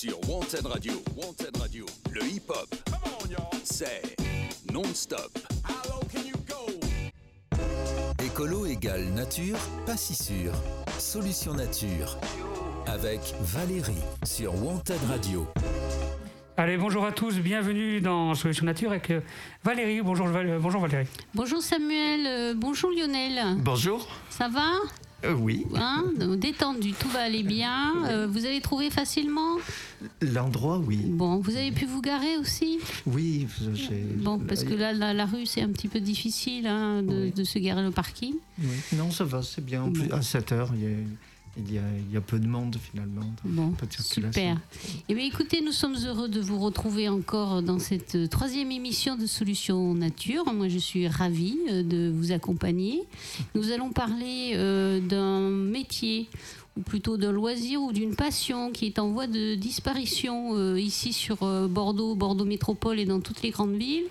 sur Wanted Radio. Wanted Radio, le hip-hop, c'est non-stop. Écolo égale nature, pas si sûr. Solution nature. Avec Valérie sur Wanted Radio. Allez, bonjour à tous, bienvenue dans Solution Nature avec euh, Valérie. Bonjour, Val- bonjour Valérie. Bonjour Samuel, euh, bonjour Lionel. Bonjour. Ça va? Euh, oui, hein Détendu, tout va aller bien. Euh, vous avez trouvé facilement l'endroit, oui. Bon, vous avez pu vous garer aussi Oui. Bon, parce que là, la, la rue, c'est un petit peu difficile hein, de, Oui. de se garer au parking. Oui. Non, ça va, c'est bien. En plus, à 7 heures, il y a, il y a, il y a peu de monde finalement. Bon, pas de super. Eh bien, écoutez, nous sommes heureux de vous retrouver encore dans cette troisième émission de Solutions Nature. Moi, je suis ravie euh, de vous accompagner. Nous allons parler euh, d'un métier ou plutôt d'un loisir ou d'une passion qui est en voie de disparition euh, ici sur euh, Bordeaux, Bordeaux Métropole et dans toutes les grandes villes.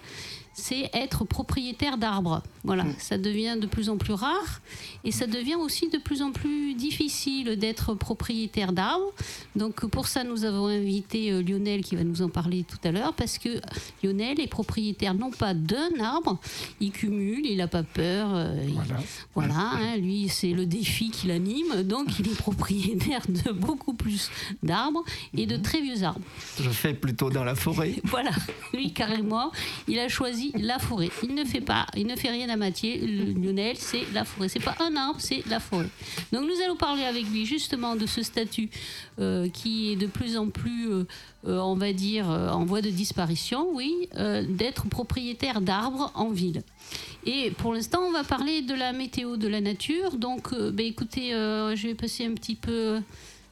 C'est être propriétaire d'arbres. Voilà, ça devient de plus en plus rare et ça devient aussi de plus en plus difficile d'être propriétaire d'arbres. Donc pour ça, nous avons invité euh, Lionel qui va nous en parler tout à l'heure parce que Lionel est propriétaire non pas d'un arbre, il cumule, il n'a pas peur. euh, il- Voilà. voilà, hein, lui, c'est le défi qui l'anime. Donc, il est propriétaire de beaucoup plus d'arbres et de très vieux arbres. Je fais plutôt dans la forêt. Voilà, lui, carrément, il a choisi la forêt. Il ne fait pas, il ne fait rien à moitié. Le Lionel, c'est la forêt. C'est pas un arbre, c'est la forêt. Donc, nous allons parler avec lui justement de ce statut euh, qui est de plus en plus, euh, euh, on va dire, en voie de disparition, oui, d'être propriétaire d'arbres en ville. Et pour l'instant, on va parler de la météo de la nature. Donc, ben, écoutez, je vais passer un petit peu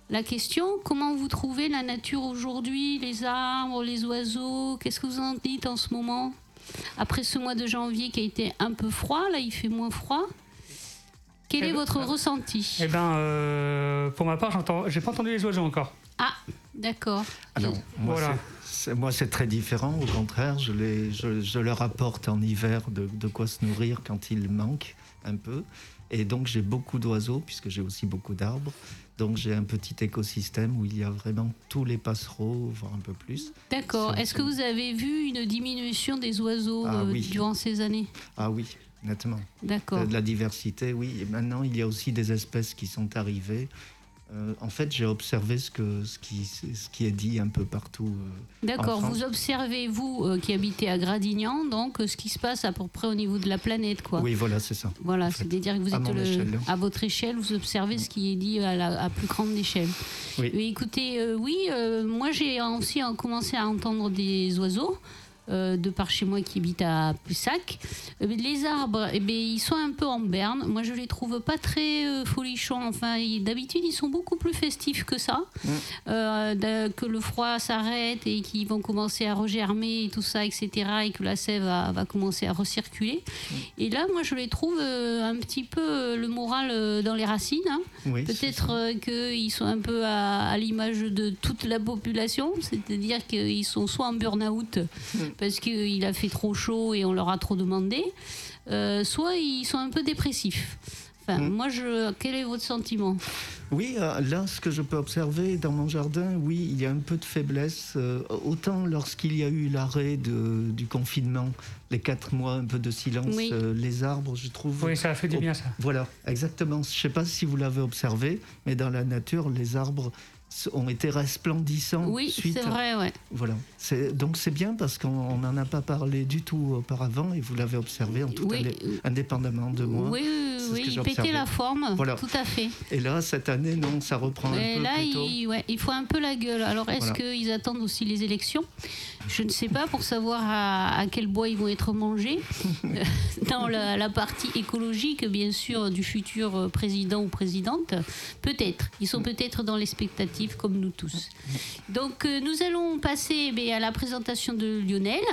la question. Comment vous trouvez la nature aujourd'hui Les arbres, les oiseaux? Qu'est-ce que vous en dites en ce moment? Après ce mois de janvier qui a été un peu froid, là, il fait moins froid. Quel Eh est ben, votre euh, ressenti? Eh ben, euh, pour ma part, j'entends, j'ai pas entendu les oiseaux encore. Ah, d'accord. Alors, moi, Voilà. c'est- c'est- moi, c'est très différent. Au contraire, je, les, je, je leur apporte en hiver de, de quoi se nourrir quand il manque un peu. Et donc, j'ai beaucoup d'oiseaux, puisque j'ai aussi beaucoup d'arbres. Donc, j'ai un petit écosystème où il y a vraiment tous les passereaux, voire un peu plus. D'accord. Est-ce que vous avez vu une diminution des oiseaux Ah euh, oui. durant ces années? Ah oui, nettement. D'accord. de la diversité, oui. Et maintenant, il y a aussi des espèces qui sont arrivées. Euh, en fait, j'ai observé ce, que, ce, qui, ce qui est dit un peu partout. euh. D'accord, vous observez, vous euh, qui habitez à Gradignan, donc ce qui se passe à peu près au niveau de la planète, quoi. Oui, voilà, c'est ça. Voilà, c'est-à-dire que vous À êtes mon le- échelle. à votre échelle, vous observez ce qui est dit à, la, à plus grande échelle. Oui. Mais écoutez, oui, moi j'ai aussi commencé à entendre des oiseaux. Euh, de par chez moi qui habite à Pussac. Euh, les arbres, eh ben, ils sont un peu en berne. Moi, je les trouve pas très euh, folichons. Enfin, d'habitude, ils sont beaucoup plus festifs que ça. Mm. Euh, de- que le froid s'arrête et qu'ils vont commencer à regermer et tout ça, etc. Et que la sève va, va commencer à recirculer. Mm. Et là, moi, je les trouve un petit peu le moral dans les racines. hein. Oui, Peut-être qu'ils sont un peu à, à l'image de toute la population, c'est-à-dire qu'ils sont soit en burn-out Mm. Parce qu'il a fait trop chaud et on leur a trop demandé, euh, soit ils sont un peu dépressifs. Enfin, Mm. moi, je, quel est votre sentiment? Oui, euh, là, ce que je peux observer dans mon jardin, oui, il y a un peu de faiblesse. euh, autant lorsqu'il y a eu l'arrêt du confinement, les quatre mois, un peu de silence, Oui. euh, les arbres, je trouve. Oui, ça a fait du bien, ça. Voilà, exactement. Je ne sais pas si vous l'avez observé, mais dans la nature, les arbres ont été resplendissants. Oui, suite c'est vrai, ouais. Voilà. Donc c'est bien parce qu'on n'en a pas parlé du tout auparavant et vous l'avez observé en tout Oui, indépendamment de moi. Oui, oui, oui, il pétait la forme, Voilà. tout à fait. Et là, cette année, non, ça reprend un peu là, plus tôt. il, ouais, il faut un peu la gueule. Alors, est-ce Voilà. qu'ils attendent aussi les élections? Je ne sais pas pour savoir à, à quel bois ils vont être mangés. Euh, Dans la, la partie écologique, bien sûr, du futur président ou présidente. Peut-être. Ils sont peut-être dans comme nous tous. Donc, euh, nous allons passer eh à la présentation de Lionel,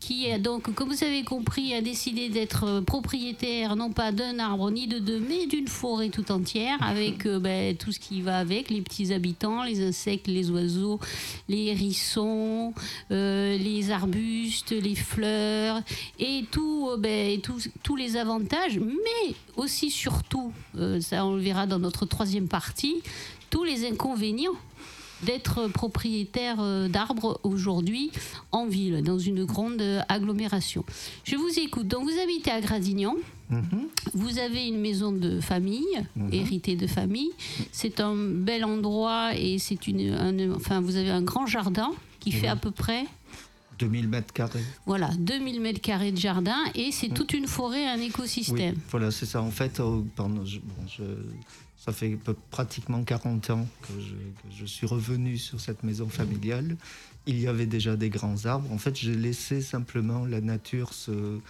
qui, donc, comme vous avez compris, a décidé d'être euh, propriétaire, non pas d'un arbre ni de deux, mais d'une forêt tout entière, avec euh, ben, tout ce qui va avec, les petits habitants, les insectes, les oiseaux, les hérissons, les arbustes, les fleurs, et tout, ben, tous- tous les avantages, mais aussi, surtout, ça on le verra dans notre troisième partie, tous les inconvénients d'être propriétaire euh, d'arbres aujourd'hui en ville, dans une grande euh, agglomération. Je vous écoute. Donc vous habitez à Gradignan. Mhm. Vous avez une maison de famille, héritée de famille. C'est un bel endroit et c'est une, un- enfin, vous avez un grand jardin qui fait à peu près 2000 mètres carrés. voilà, 2000 mètres carrés de jardin et c'est toute une forêt, un écosystème. Oui, voilà, c'est ça. En fait, euh, je- bon, je- ça fait pratiquement 40 ans que je, suis revenu sur cette maison familiale. Il y avait déjà des grands arbres. En fait, j'ai laissé simplement la nature se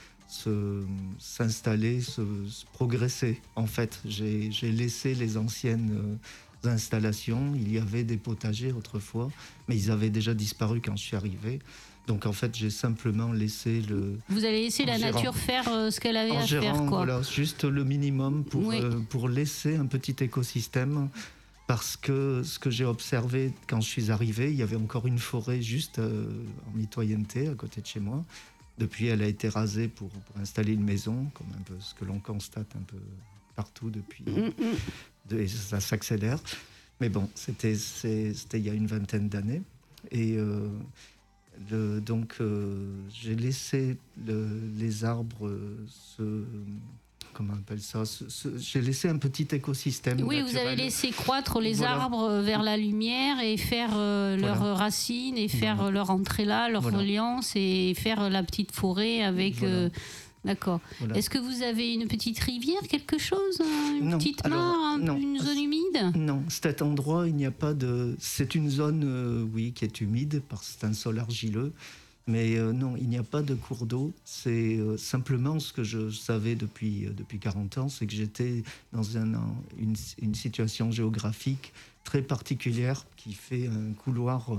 s'installer, se, se progresser. En fait, j'ai j'ai laissé les anciennes euh, installations. Il y avait des potagers autrefois, mais ils avaient déjà disparu quand je suis arrivé. Donc en fait, j'ai simplement laissé le, Vous allez laisser En la gérant. nature faire euh, ce qu'elle avait à gérant, faire, quoi. voilà, juste le minimum pour, Oui. euh, pour laisser un petit écosystème. Parce que ce que j'ai observé quand je suis arrivé, il y avait encore une forêt juste euh, en mitoyenneté à côté de chez moi. Depuis, elle a été rasée pour, pour installer une maison, comme un peu ce que l'on constate un peu partout depuis. Mm, mm. de- et ça s'accélère. Mais bon, c'était il y a une vingtaine d'années. Et euh, le- donc, euh, j'ai laissé le- les arbres se. Comment on appelle ça J'ai laissé un petit écosystème. Oui, vous avez laissé croître les Voilà. arbres vers la lumière et faire euh, Voilà. leurs racines et faire Voilà. leur entrée là, leur reliance et faire la petite forêt avec. Euh, D'accord. Voilà. Est-ce que vous avez une petite rivière, quelque chose hein, Une Non, petite mare, un- une zone humide? Non, cet endroit, il n'y a pas de. C'est une zone, euh, oui, qui est humide parce que c'est un sol argileux. Mais euh, non, il n'y a pas de cours d'eau. C'est euh, simplement ce que je savais depuis, depuis 40 ans, c'est que j'étais dans un, une, une situation géographique très particulière qui fait un couloir,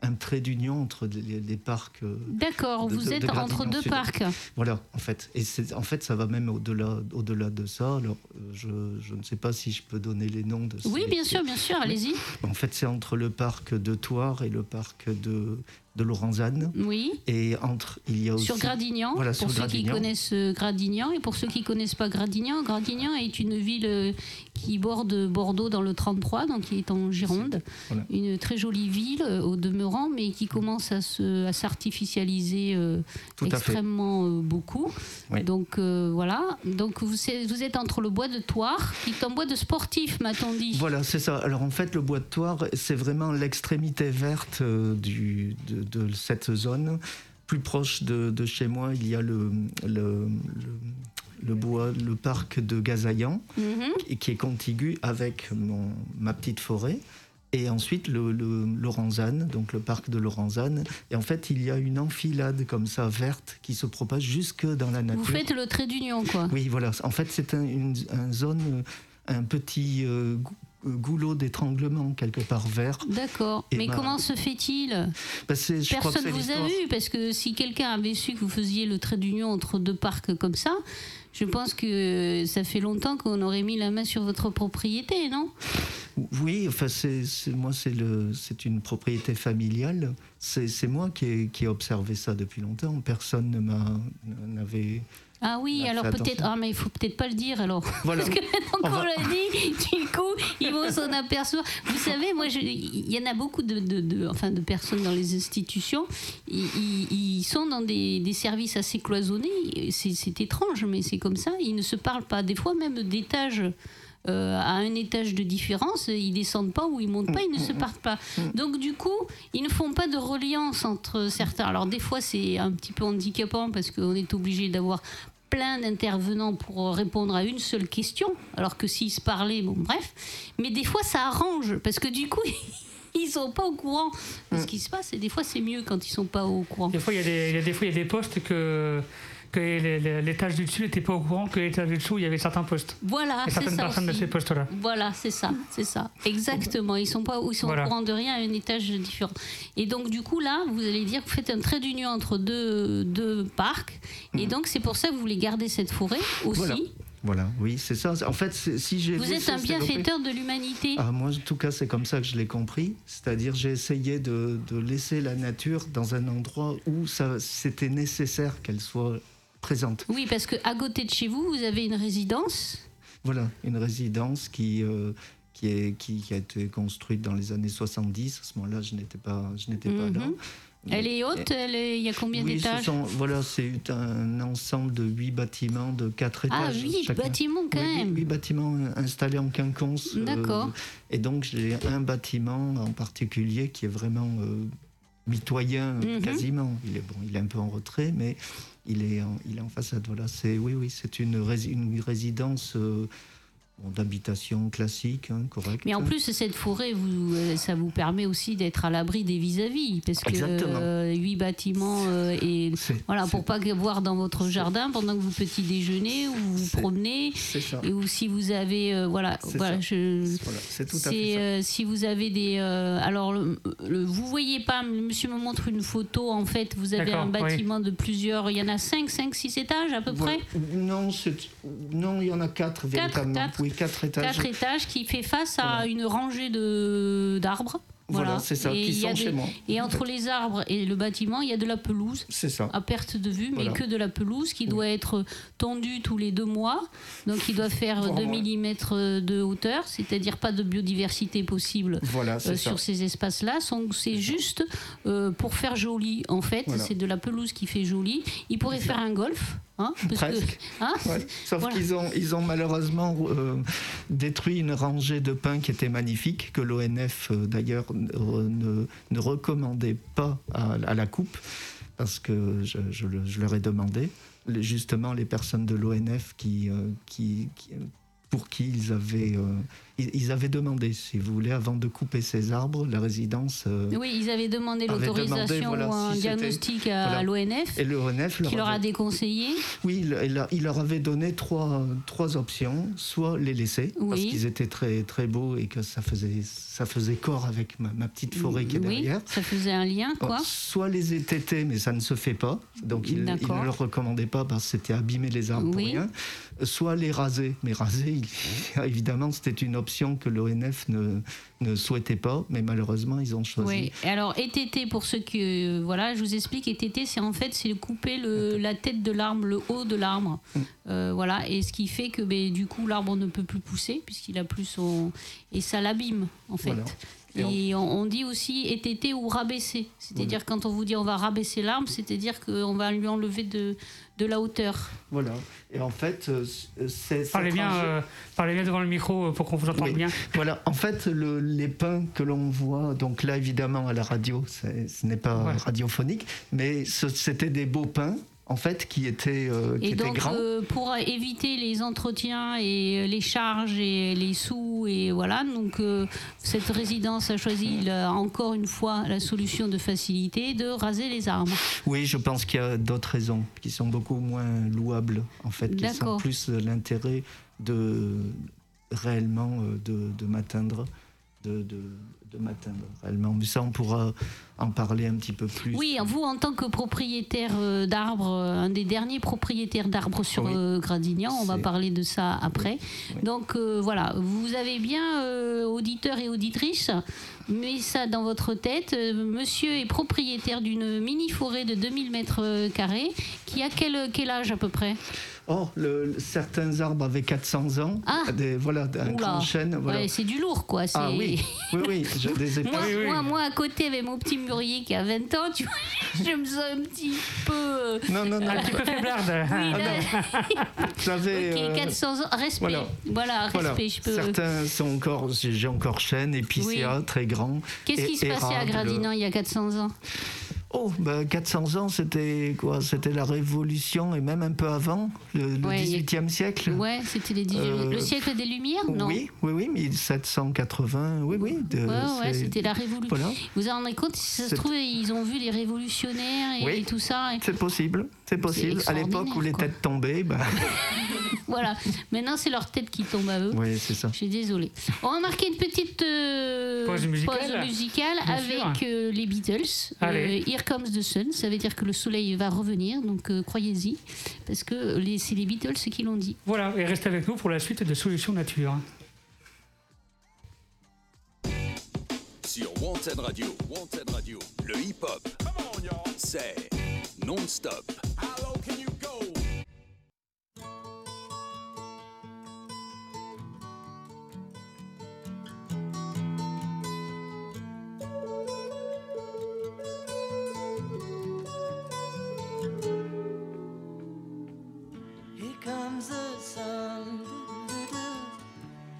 un trait d'union entre les, les parcs. euh, D'accord, de- vous de- êtes de entre deux Sud. parcs. Voilà, en fait. Et en fait, ça va même au-delà au -delà de ça. Alors, euh, je, je ne sais pas si je peux donner les noms de Oui, ces- bien sûr, bien sûr, allez-y. en fait, c'est entre le parc de Thouars et le parc de, de Lorenzane. Oui. Et entre, il y a aussi. Sur Gradignan, Voilà, pour sur ceux qui connaissent euh, Gradignan et pour ceux qui connaissent pas Gradignan, Gradignan est une ville qui borde Bordeaux dans le 33, donc qui est en Gironde, Voilà. une très jolie ville euh, au demeurant, mais qui commence à se à s'artificialiser euh, extrêmement euh, beaucoup. Oui. Donc euh, voilà, donc vous, vous êtes entre le bois de Thouars, qui est un bois de sportif, m'a-t-on dit. Voilà, c'est ça. Alors en fait, le bois de Thouars, c'est vraiment l'extrémité verte du, de, de cette zone. Plus proche de, de chez moi, il y a le, le, le, le bois, le parc de Gazaillan, et qui est contigu avec mon, ma petite forêt. Et ensuite, le, le Lorenzane, donc le parc de Lorenzane. Et en fait, il y a une enfilade comme ça, verte, qui se propage jusque dans la nature. Vous faites le trait d'union, quoi. Oui, voilà. En fait, c'est un, une un zone, un petit euh, euh, goulot d'étranglement, quelque part vert. D'accord. Mais ben, comment se fait-il? Ben, Personne c'est vous a vu, parce que si quelqu'un avait su que vous faisiez le trait d'union entre deux parcs comme ça, je pense que ça fait longtemps qu'on aurait mis la main sur votre propriété, non? Oui, enfin, c'est, une propriété familiale. C'est, moi qui ai, qui ai observé ça depuis longtemps. Personne ne m'a, n'avait. Ah oui, alors peut-être. Ah, mais il faut peut-être pas le dire alors. Voilà. Parce que maintenant On qu'on l'a dit, du coup, ils vont s'en apercevoir. Vous savez, moi, il y en a beaucoup de, de- de- enfin, de personnes dans les institutions. Ils, sont dans des, des services assez cloisonnés. C'est étrange, mais c'est comme ça. Ils ne se parlent pas. Des fois, même d'étage. Euh, à un étage de différence, ils descendent pas ou ils montent pas, ils ne se parlent pas. Donc du coup, ils ne font pas de reliance entre certains. Alors des fois, c'est un petit peu handicapant parce qu'on est obligé d'avoir plein d'intervenants pour répondre à une seule question, alors que s'ils se parlaient, bon bref. Mais des fois, ça arrange parce que du coup, ils sont pas au courant de ce qui se passe. Et des fois, c'est mieux quand ils sont pas au courant. Des fois, il y a des postes que, que l'étage du dessus n'était pas au courant que l'étage du dessous, il y avait certains postes. Voilà, c'est certaines ça personnes de ces postes-là. Voilà, c'est ça, c'est ça. Exactement. Ils sont pas, ils sont Voilà. au courant de rien à un étage différent. Et donc du coup là, vous allez dire que vous faites un trait d'union entre deux, deux parcs. Et donc c'est pour ça que vous voulez garder cette forêt aussi. Voilà. Voilà, oui, c'est ça. En fait, si j'ai. Vous êtes un bienfaiteur de l'humanité. Ah, moi, en tout cas, c'est comme ça que je l'ai compris. C'est-à-dire, j'ai essayé de, de laisser la nature dans un endroit où c'était nécessaire qu'elle soit présente. Oui, parce que à côté de chez vous, vous avez une résidence? Voilà, une résidence qui, euh, qui, est, qui, qui a été construite dans les années 70. À ce moment-là, je n'étais pas, je n'étais pas là. Mhm. Elle est haute, elle est- il y a combien Oui, d'étages? voilà, c'est un ensemble de huit bâtiments de quatre Ah, étages. huit chacun. bâtiments quand Oui, même. Huit bâtiments installés en quinconce. euh, D'accord. et donc j'ai un bâtiment en particulier qui est vraiment euh, mitoyen Mhm. quasiment. Il est bon, il est un peu en retrait, mais il est en, il est en façade. Voilà, c'est oui, oui, c'est une, rési- une résidence euh, d'habitation classique, hein, correcte. Mais en plus, cette forêt, vous, euh, ça vous permet aussi d'être à l'abri des vis-à-vis, parce que euh, huit bâtiments euh, et voilà pour pas voir dans votre jardin pendant que vous petit déjeunez ou vous promenez c'est ça. et ou si vous avez euh, voilà C'est voilà ça. je Voilà, c'est tout à fait c'est ça. euh, si vous avez des euh, alors le, le- vous voyez pas monsieur me montre une photo en fait vous avez un oui. bâtiment de plusieurs il y en a 5 5 6 étages à peu près? Non, non, il y en a quatre véritablement. quatre. Oui, quatre étages. quatre étages qui fait face à une rangée de d'arbres Voilà, c'est ça, Et qui il y a sont des- chez moi. Et entre les arbres et le bâtiment, il y a de la pelouse C'est ça. à perte de vue, mais que de la pelouse qui doit être tondue tous les deux mois. Donc il doit faire Pour 2 moi. mm de hauteur, c'est-à-dire pas de biodiversité possible. Voilà, euh, sur ces espaces-là, Donc, c'est juste euh, pour faire joli. En fait, c'est de la pelouse qui fait joli. Il pourrait faire un golf, hein, parce que- Presque. hein Ouais, Sauf Voilà. qu'ils ont, ils ont malheureusement euh, détruit une rangée de pins qui était magnifique, que l'ONF euh, d'ailleurs euh, ne, ne recommandait pas à, à la coupe, parce que je, je le- je leur ai demandé. Justement, les personnes de l'ONF qui, euh, qui, qui- pour qui ils avaient, euh, ils, ils avaient demandé, si vous voulez, avant de couper ces arbres, la résidence. euh, Oui, ils avaient demandé l'autorisation voilà, ou un si diagnostic à voilà. l'ONF, et l'ONF leur qui leur a avait- déconseillé. Oui, il, il a- il leur avait donné trois, trois options. Soit les laisser, parce qu'ils étaient très, très beaux et que ça faisait, ça faisait corps avec ma, ma petite forêt qui est oui, derrière. ça faisait un lien, quoi. Soit les étêter, mais ça ne se fait pas. Donc il, il ne leur recommandait pas parce que c'était abîmer les arbres Oui. pour rien. Soit les raser. Mais raser, évidemment, c'était une option que l'ONF ne, ne souhaitait pas. Mais malheureusement, ils ont choisi. Oui. Et alors ETT pour ceux qui euh, voilà, je vous explique ETT c'est en fait c'est couper le, la tête de l'arbre, le haut de l'arbre. Mm. Euh, voilà et ce qui fait que ben, du coup l'arbre ne peut plus pousser puisqu'il a plus son et ça l'abîme en fait. Voilà. Et, on... on dit aussi ETT ou rabaisser. C'est-à-dire quand on vous dit on va rabaisser l'arbre, c'est-à-dire qu'on va lui enlever de, de la hauteur. Voilà. Et en fait, euh, c'est. cette Parlez bien, euh, parlez bien devant le micro euh, pour qu'on vous entende Oui. bien. Voilà, en fait, le- les pins que l'on voit, donc là évidemment à la radio, c'est- ce n'est pas Ouais. radiophonique, mais c'était des beaux pins, en fait, qui étaient, euh, qui Et donc, grands. euh, pour éviter les entretiens et les charges et les sous, et voilà, donc euh, cette résidence a choisi là, encore une fois la solution de facilité de raser les arbres. Oui, je pense qu'il y a d'autres raisons qui sont beaucoup moins louables, en fait, qui sont plus euh, l'intérêt de réellement euh, de, de m'atteindre. De, de, de m'atteindre réellement. Mais ça, on pourra en parler un petit peu plus. Oui, vous, en tant que propriétaire euh, d'arbres, euh, un des derniers propriétaires d'arbres sur Oui. euh, Gradignan, on va parler de ça après. Oui. Donc euh, voilà, vous avez bien, euh, auditeurs et auditrices, mis ça dans votre tête. Monsieur est propriétaire d'une mini-forêt de 2000 mètres carrés qui a quel, quel âge à peu près? Le- certains arbres avaient 400 ans, Ah. des, voilà, un grand chêne. Voilà. Ouais, C'est du lourd, quoi. ah oui, oui, oui, je ai Moi, pas. Oui, oui. moi, moi, à côté, avec mon petit qui a 20 ans, tu vois, je me sens un petit peu. euh, Non, non, non. Un petit peu faiblarde. oui, Ah là, J'avais. ok, euh, 400 ans. Respect. Voilà, voilà. Voilà. respect. Je peux... Certains sont encore, j'ai encore chêne, épicéa, très grand. Qu'est-ce qui se passait à. Gradinan il y a 400 ans? Oh, ben 400 ans, c'était quoi? C'était la Révolution et même un peu avant, le, le Ouais, 18e siècle. Ouais, c'était les 18 Euh, le siècle des Lumières, non? Oui, oui, oui, 1780, oui, oui. de- Ouais, c'était la Révolution. Voilà, Vous vous en rendez compte, si ça se trouve, ils ont vu les révolutionnaires et, Oui. et tout ça. et- c'est possible, c'est possible. À l'époque où les quoi. têtes tombaient, ben, Voilà. Maintenant, c'est leur tête qui tombe à eux. oui, c'est ça. Je suis désolée. On va marquer une petite euh, Pause musicale. pause musicale Bien avec euh, les Beatles. Allez. Euh, Here Comes the Sun, ça veut dire que le soleil va revenir, donc euh, croyez-y, parce que les- c'est les Beatles qui l'ont dit. Voilà, et restez avec nous pour la suite de Solutions Nature. Sur Wanted Radio, Wanted Radio, le hip-hop, c'est non-stop. comes the sun.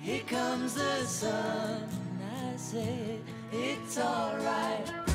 Here comes the sun. I said, it's alright.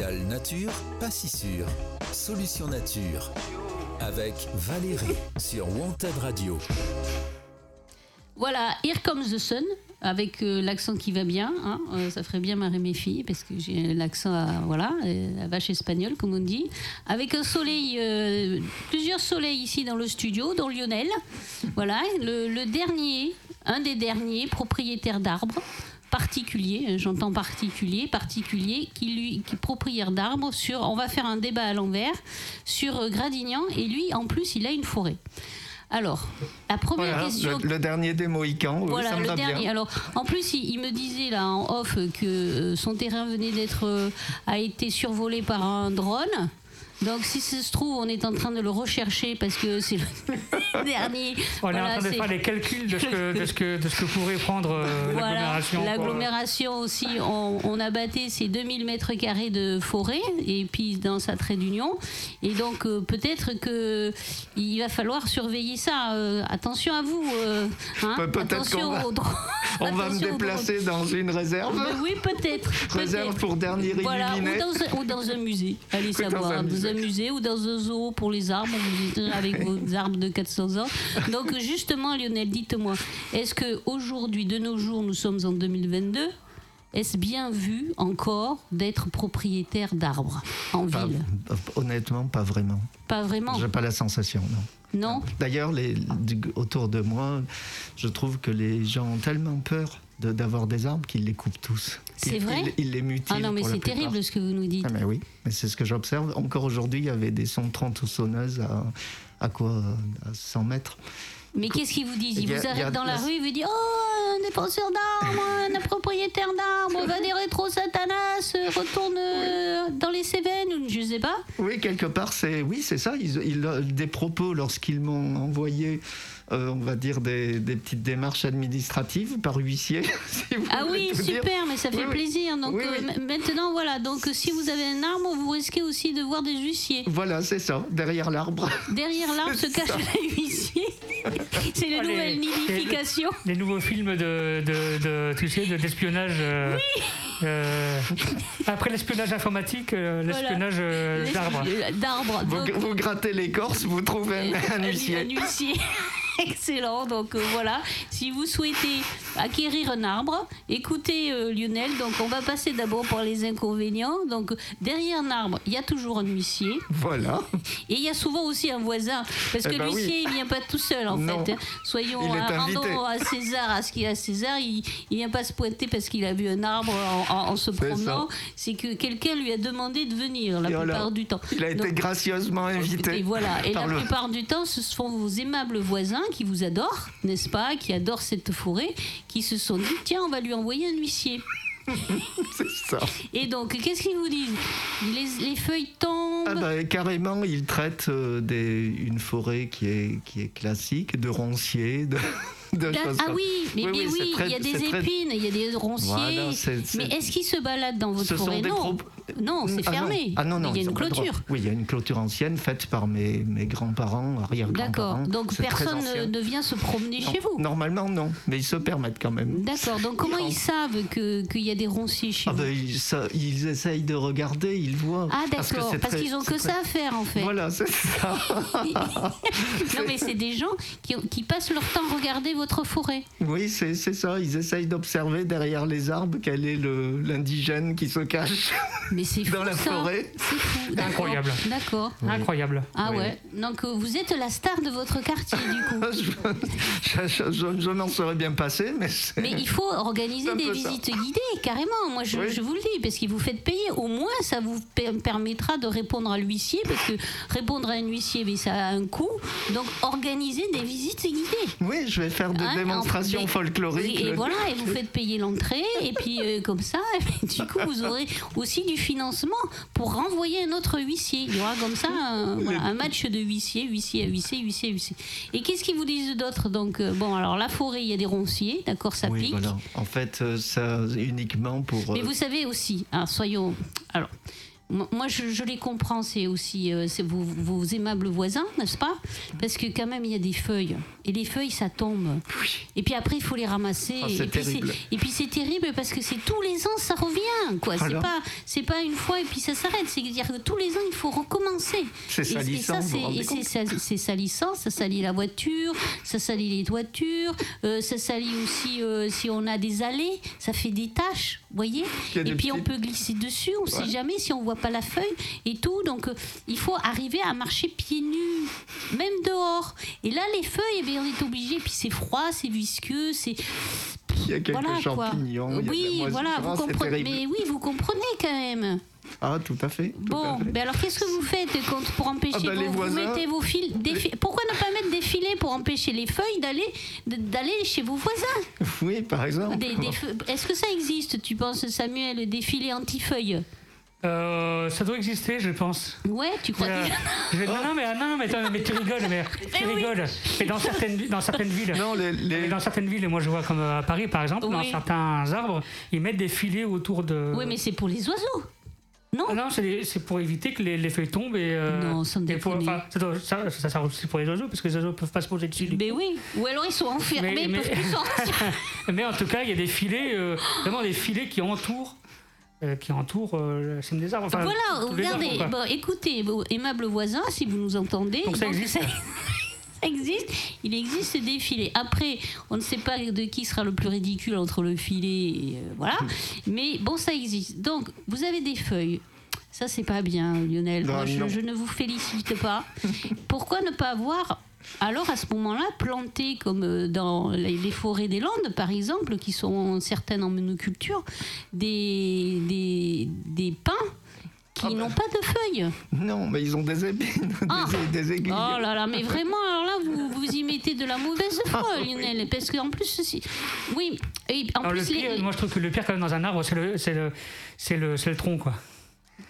Nature, pas si sûr. Solution nature. Avec Valérie sur Wanted Radio. Voilà, Here Comes the Sun, avec euh, l'accent qui va bien. hein, euh, ça ferait bien marrer mes filles, parce que j'ai l'accent, à- voilà, euh, à vache espagnole, comme on dit. Avec un soleil, plusieurs soleils ici dans le studio, dont Lionel. Voilà, le, le dernier, un des derniers propriétaires d'arbres particulier, hein, j'entends particulier, particulier, qui lui, qui est propriétaire d'arbres sur, on va faire un débat à l'envers sur euh, Gradignan, et lui, en plus, il a une forêt. Alors, la première Voilà, question. le, le dernier des Mohicans, Voilà, ça me le va dernier. bien. Alors, en plus, il, il me disait là en off que euh, son terrain venait d'être euh, a été survolé par un drone. Donc, si ça se trouve, on est en train de le rechercher parce que c'est le dernier. On est Voilà, en train de faire les calculs de ce que, de ce que, de ce que pourrait prendre euh, l'agglomération. l'agglomération aussi, on, on a batté ces 2000 mètres carrés de forêt et puis dans sa trait d'union. Et donc euh, peut-être que il va falloir surveiller ça. Euh, attention à vous. euh, hein, attention va- aux drones. On va me déplacer dans une réserve. Mais oui, peut-être. Réserve pour dernier Voilà, ou dans, un, ou dans un musée. Allez savoir. un Un musée ou dans un zoo pour les arbres, vous avec vos arbres de 400 ans. Donc, justement, Lionel, dites-moi, est-ce que aujourd'hui, de nos jours, nous sommes en 2022 est-ce bien vu encore d'être propriétaire d'arbres en Pas- ville? honnêtement, pas vraiment. Pas vraiment? J'ai pas la sensation, non. Non? D'ailleurs, autour de moi, je trouve que les gens ont tellement peur de- d'avoir des arbres qu'ils les coupent tous. C'est vrai ils, ils les mutilent. Ah non, mais c'est terrible ce que vous nous dites. Ah, mais oui, mais c'est ce que j'observe. Encore aujourd'hui, il y avait des sons de tronçonneuses à, à quoi À 100 mètres. Mais qu'est-ce qu'ils vous disent? Ils vous arrêtent dans la la- rue, ils vous disent Oh, un défenseur d'armes, un propriétaire d'armes, va des rétro Satanas, retourne dans les Cévennes, ou je sais pas. Oui, quelque part, c'est oui, c'est ça. Ils, ils- des propos lorsqu'ils m'ont envoyé, euh, on va dire des, des petites démarches administratives par huissier. si vous Ah oui, dire. super, mais ça fait Oui, plaisir. Donc Oui, euh, oui. maintenant, voilà. Donc euh, si vous avez un arbre, vous risquez aussi de voir des huissiers. Voilà, c'est ça, derrière l'arbre. Derrière l'arbre se cachent ça. les huissiers. C'est la les- nouvelle nidification. Les nouveaux films de, de, de- tu sais, de- d'espionnage. euh, après l'espionnage informatique, euh, l'espionnage Les- d'arbres. D'arbres. Vous, grattez l'écorce, vous trouvez un, un huissier. Un huissier. Excellent. Donc euh, voilà, si vous souhaitez acquérir un arbre, écoutez euh, Lionel. Donc on va passer d'abord par les inconvénients. Donc derrière un arbre, il y a toujours un huissier Voilà. et il y a souvent aussi un voisin parce Eh que ben oui. l'huissier il vient pas tout seul en Non. fait. hein. Soyons euh, rendons à César à ce qu'il a à César. Il, il vient pas se pointer parce qu'il a vu un arbre en, en- en se promenant. C'est que quelqu'un lui a demandé de venir la Et plupart du temps. Il a été Donc, gracieusement invité. et voilà. Et par la le- plupart du temps, ce sont vos aimables voisins qui vous adorent, n'est-ce pas, qui adorent cette forêt, qui se sont dit tiens, on va lui envoyer un huissier. C'est ça. Et donc, qu'est-ce qu'ils vous disent? Les, les feuilles tombent. Ah bah, carrément, il traite euh, des, une forêt qui est, qui est classique, de ronciers, de, de Là- choses ah oui, mais Oui, il y a des épines, il y a des ronciers. Voilà, mais est-ce qu'ils se baladent dans votre forêt Non, non, c'est Ah non. fermé. Ah non, non, il y a ils une ont clôture. Oui, il y a une clôture ancienne faite par mes, mes grands-parents, arrière-grands-parents. D'accord. Donc personne ne, vient se promener Non, chez vous. Normalement, non, mais ils se permettent quand même. D'accord. Donc comment ils rentrent. savent que- qu'il y a des ronciers chez Ah vous ben, ils, ça- ils essayent de regarder, ils voient. Ah d'accord, parce qu'ils ont c'est que ça à faire en fait. Voilà, c'est ça. non mais c'est des gens qui, qui passent leur temps à regarder votre forêt. Oui, c'est c'est ça. Ils essayent d'observer derrière les arbres quel est le- l'indigène qui se cache. Mais c'est fou Dans la ça. forêt. C'est fou. d'accord. Incroyable. D'accord. Incroyable. Ah Oui. ouais. Donc euh, vous êtes la star de votre quartier du coup. je je- je- je m'en serais bien passé, mais c'est- Mais il faut organiser des ça. visites guidées, carrément. Moi, je, Oui. je vous le dis, parce que vous faites payer. Au moins, ça vous per- permettra de répondre à l'huissier, parce que répondre à un huissier, mais ça a un coût. Donc, organiser des visites guidées. Oui, je vais faire des Hein, démonstrations en- mais- folkloriques. Oui, et voilà, et vous faites payer l'entrée, et puis euh, comme ça, et du coup, vous aurez aussi du financement pour renvoyer un autre huissier. Il y aura comme ça un, voilà, un match de huissier, huissier à huissier, huissier à huissier. Et qu'est-ce qu'ils vous disent d'autre Donc, euh, bon, alors la forêt, il y a des ronciers, d'accord, ça Oui, pique. voilà. En fait, euh, ça uniquement pour. Mais vous savez aussi, hein, soyons. Alors, moi, je, je les comprends, c'est aussi euh, vos, vos aimables voisins, n'est-ce pas? Parce que quand même, il y a des feuilles. Et les feuilles, ça tombe. Et puis après, il faut les ramasser. Ah, et, puis terrible. et puis c'est terrible parce que c'est tous les ans, ça revient. quoi. C'est pas, c'est pas une fois et puis ça s'arrête. C'est-à-dire que tous les ans, il faut recommencer. C'est salissant, et c'est salissant, ça salit la voiture, ça salit les toitures, euh, ça salit aussi euh, si on a des allées, ça fait des taches, vous voyez Et puis on peut glisser dessus, on ne sait Ouais. jamais si on voit pas la feuille et tout. Donc euh, il faut arriver à marcher pieds nus, même dehors. Et là, les feuilles, eh bien, on est obligé. Puis c'est froid, c'est visqueux, c'est Il y a quelques voilà quoi. champignons. il y a de la Oui, voilà, moisissure, vous comprenez. Mais oui, vous comprenez quand même. Ah, tout à fait. tout Bon, à fait. ben alors qu'est-ce que vous faites quand, pour empêcher Ah ben, les vos- vous mettez vos fils des fi- Pourquoi ne pas mettre des filets pour empêcher les feuilles d'aller d'aller chez vos voisins? Oui, par exemple. Des- des feu- Est-ce que ça existe, tu penses, Samuel, des filets anti-feuilles? Euh, ça doit exister, je pense. Ouais, tu crois Euh, que... non, non, mais, ah, non, non, mais, attends, mais tu rigoles, mais tu oui. rigoles. Mais dans certaines, dans certaines villes, Non, les, mais dans certaines villes, moi je vois comme à Paris par exemple, dans Oui. certains arbres, ils mettent des filets autour de. Oui, mais c'est pour les oiseaux. Non? Ah non, c'est pour éviter que les, les feuilles tombent et. euh, Non, sans et pour- enfin, ça, doit- ça, ça sert aussi pour les oiseaux parce que les oiseaux peuvent pas se poser dessus. Mais oui. Ou alors ils sont enfermés, Mais- ils mais- peuvent plus sortir. Mais en tout cas, il y a des filets, euh, vraiment des filets qui entourent, euh, qui entourent euh, la cime des arbres. Enfin, voilà, regardez, arbres, bon, écoutez, vos aimables voisins, si vous nous entendez, Donc ça donc, existe. ça existe, il existe des filets. Après, on ne sait pas de qui sera le plus ridicule entre le filet et euh, voilà, mais bon, ça existe. Donc, vous avez des feuilles. Ça, c'est pas bien, Lionel. Non, Moi, je, non. je ne vous félicite pas. Pourquoi ne pas avoir alors à ce moment-là, planté comme euh, dans les les forêts des Landes, par exemple, qui sont certaines en monoculture, des, des, des pins qui Ah bah. n'ont pas de feuilles? Non, mais ils ont des épines, Ah. des, des aiguilles. Oh là là, mais vraiment, alors là, vous, vous y mettez de la mauvaise foi, Ah oui. Lionel. Parce qu'en plus, ceci- oui, et en Alors, le plus, les- pire, moi je trouve que le pire quand même dans un arbre, c'est le, c'est le, c'est le, c'est le tronc quoi.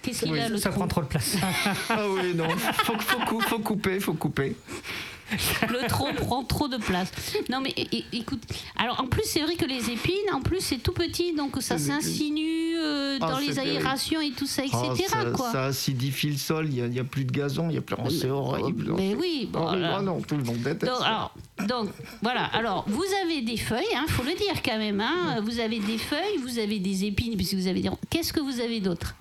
Qu'est-ce qu'il a le ça prend trop de place. Ah oui, non, faut, faut, cou- faut couper, faut couper. Le tronc prend trop de place. Non, mais écoute, alors en plus, c'est vrai que les épines, en plus, c'est tout petit, donc ça s'insinue euh, Ah, dans c'est les terrible. aérations et tout ça, etc. Ah, ça, quoi. ça acidifie le sol, il n'y a, plus de gazon, il n'y a plus. Oh, c'est horrible. Mais oui, bon, Oh, alors- ah non, tout le monde déteste. Donc, alors, donc, voilà. Alors, vous avez des feuilles, il faut le dire quand même. hein. Vous avez des feuilles, vous avez des épines, puisque vous avez des. Qu'est-ce que vous avez d'autre?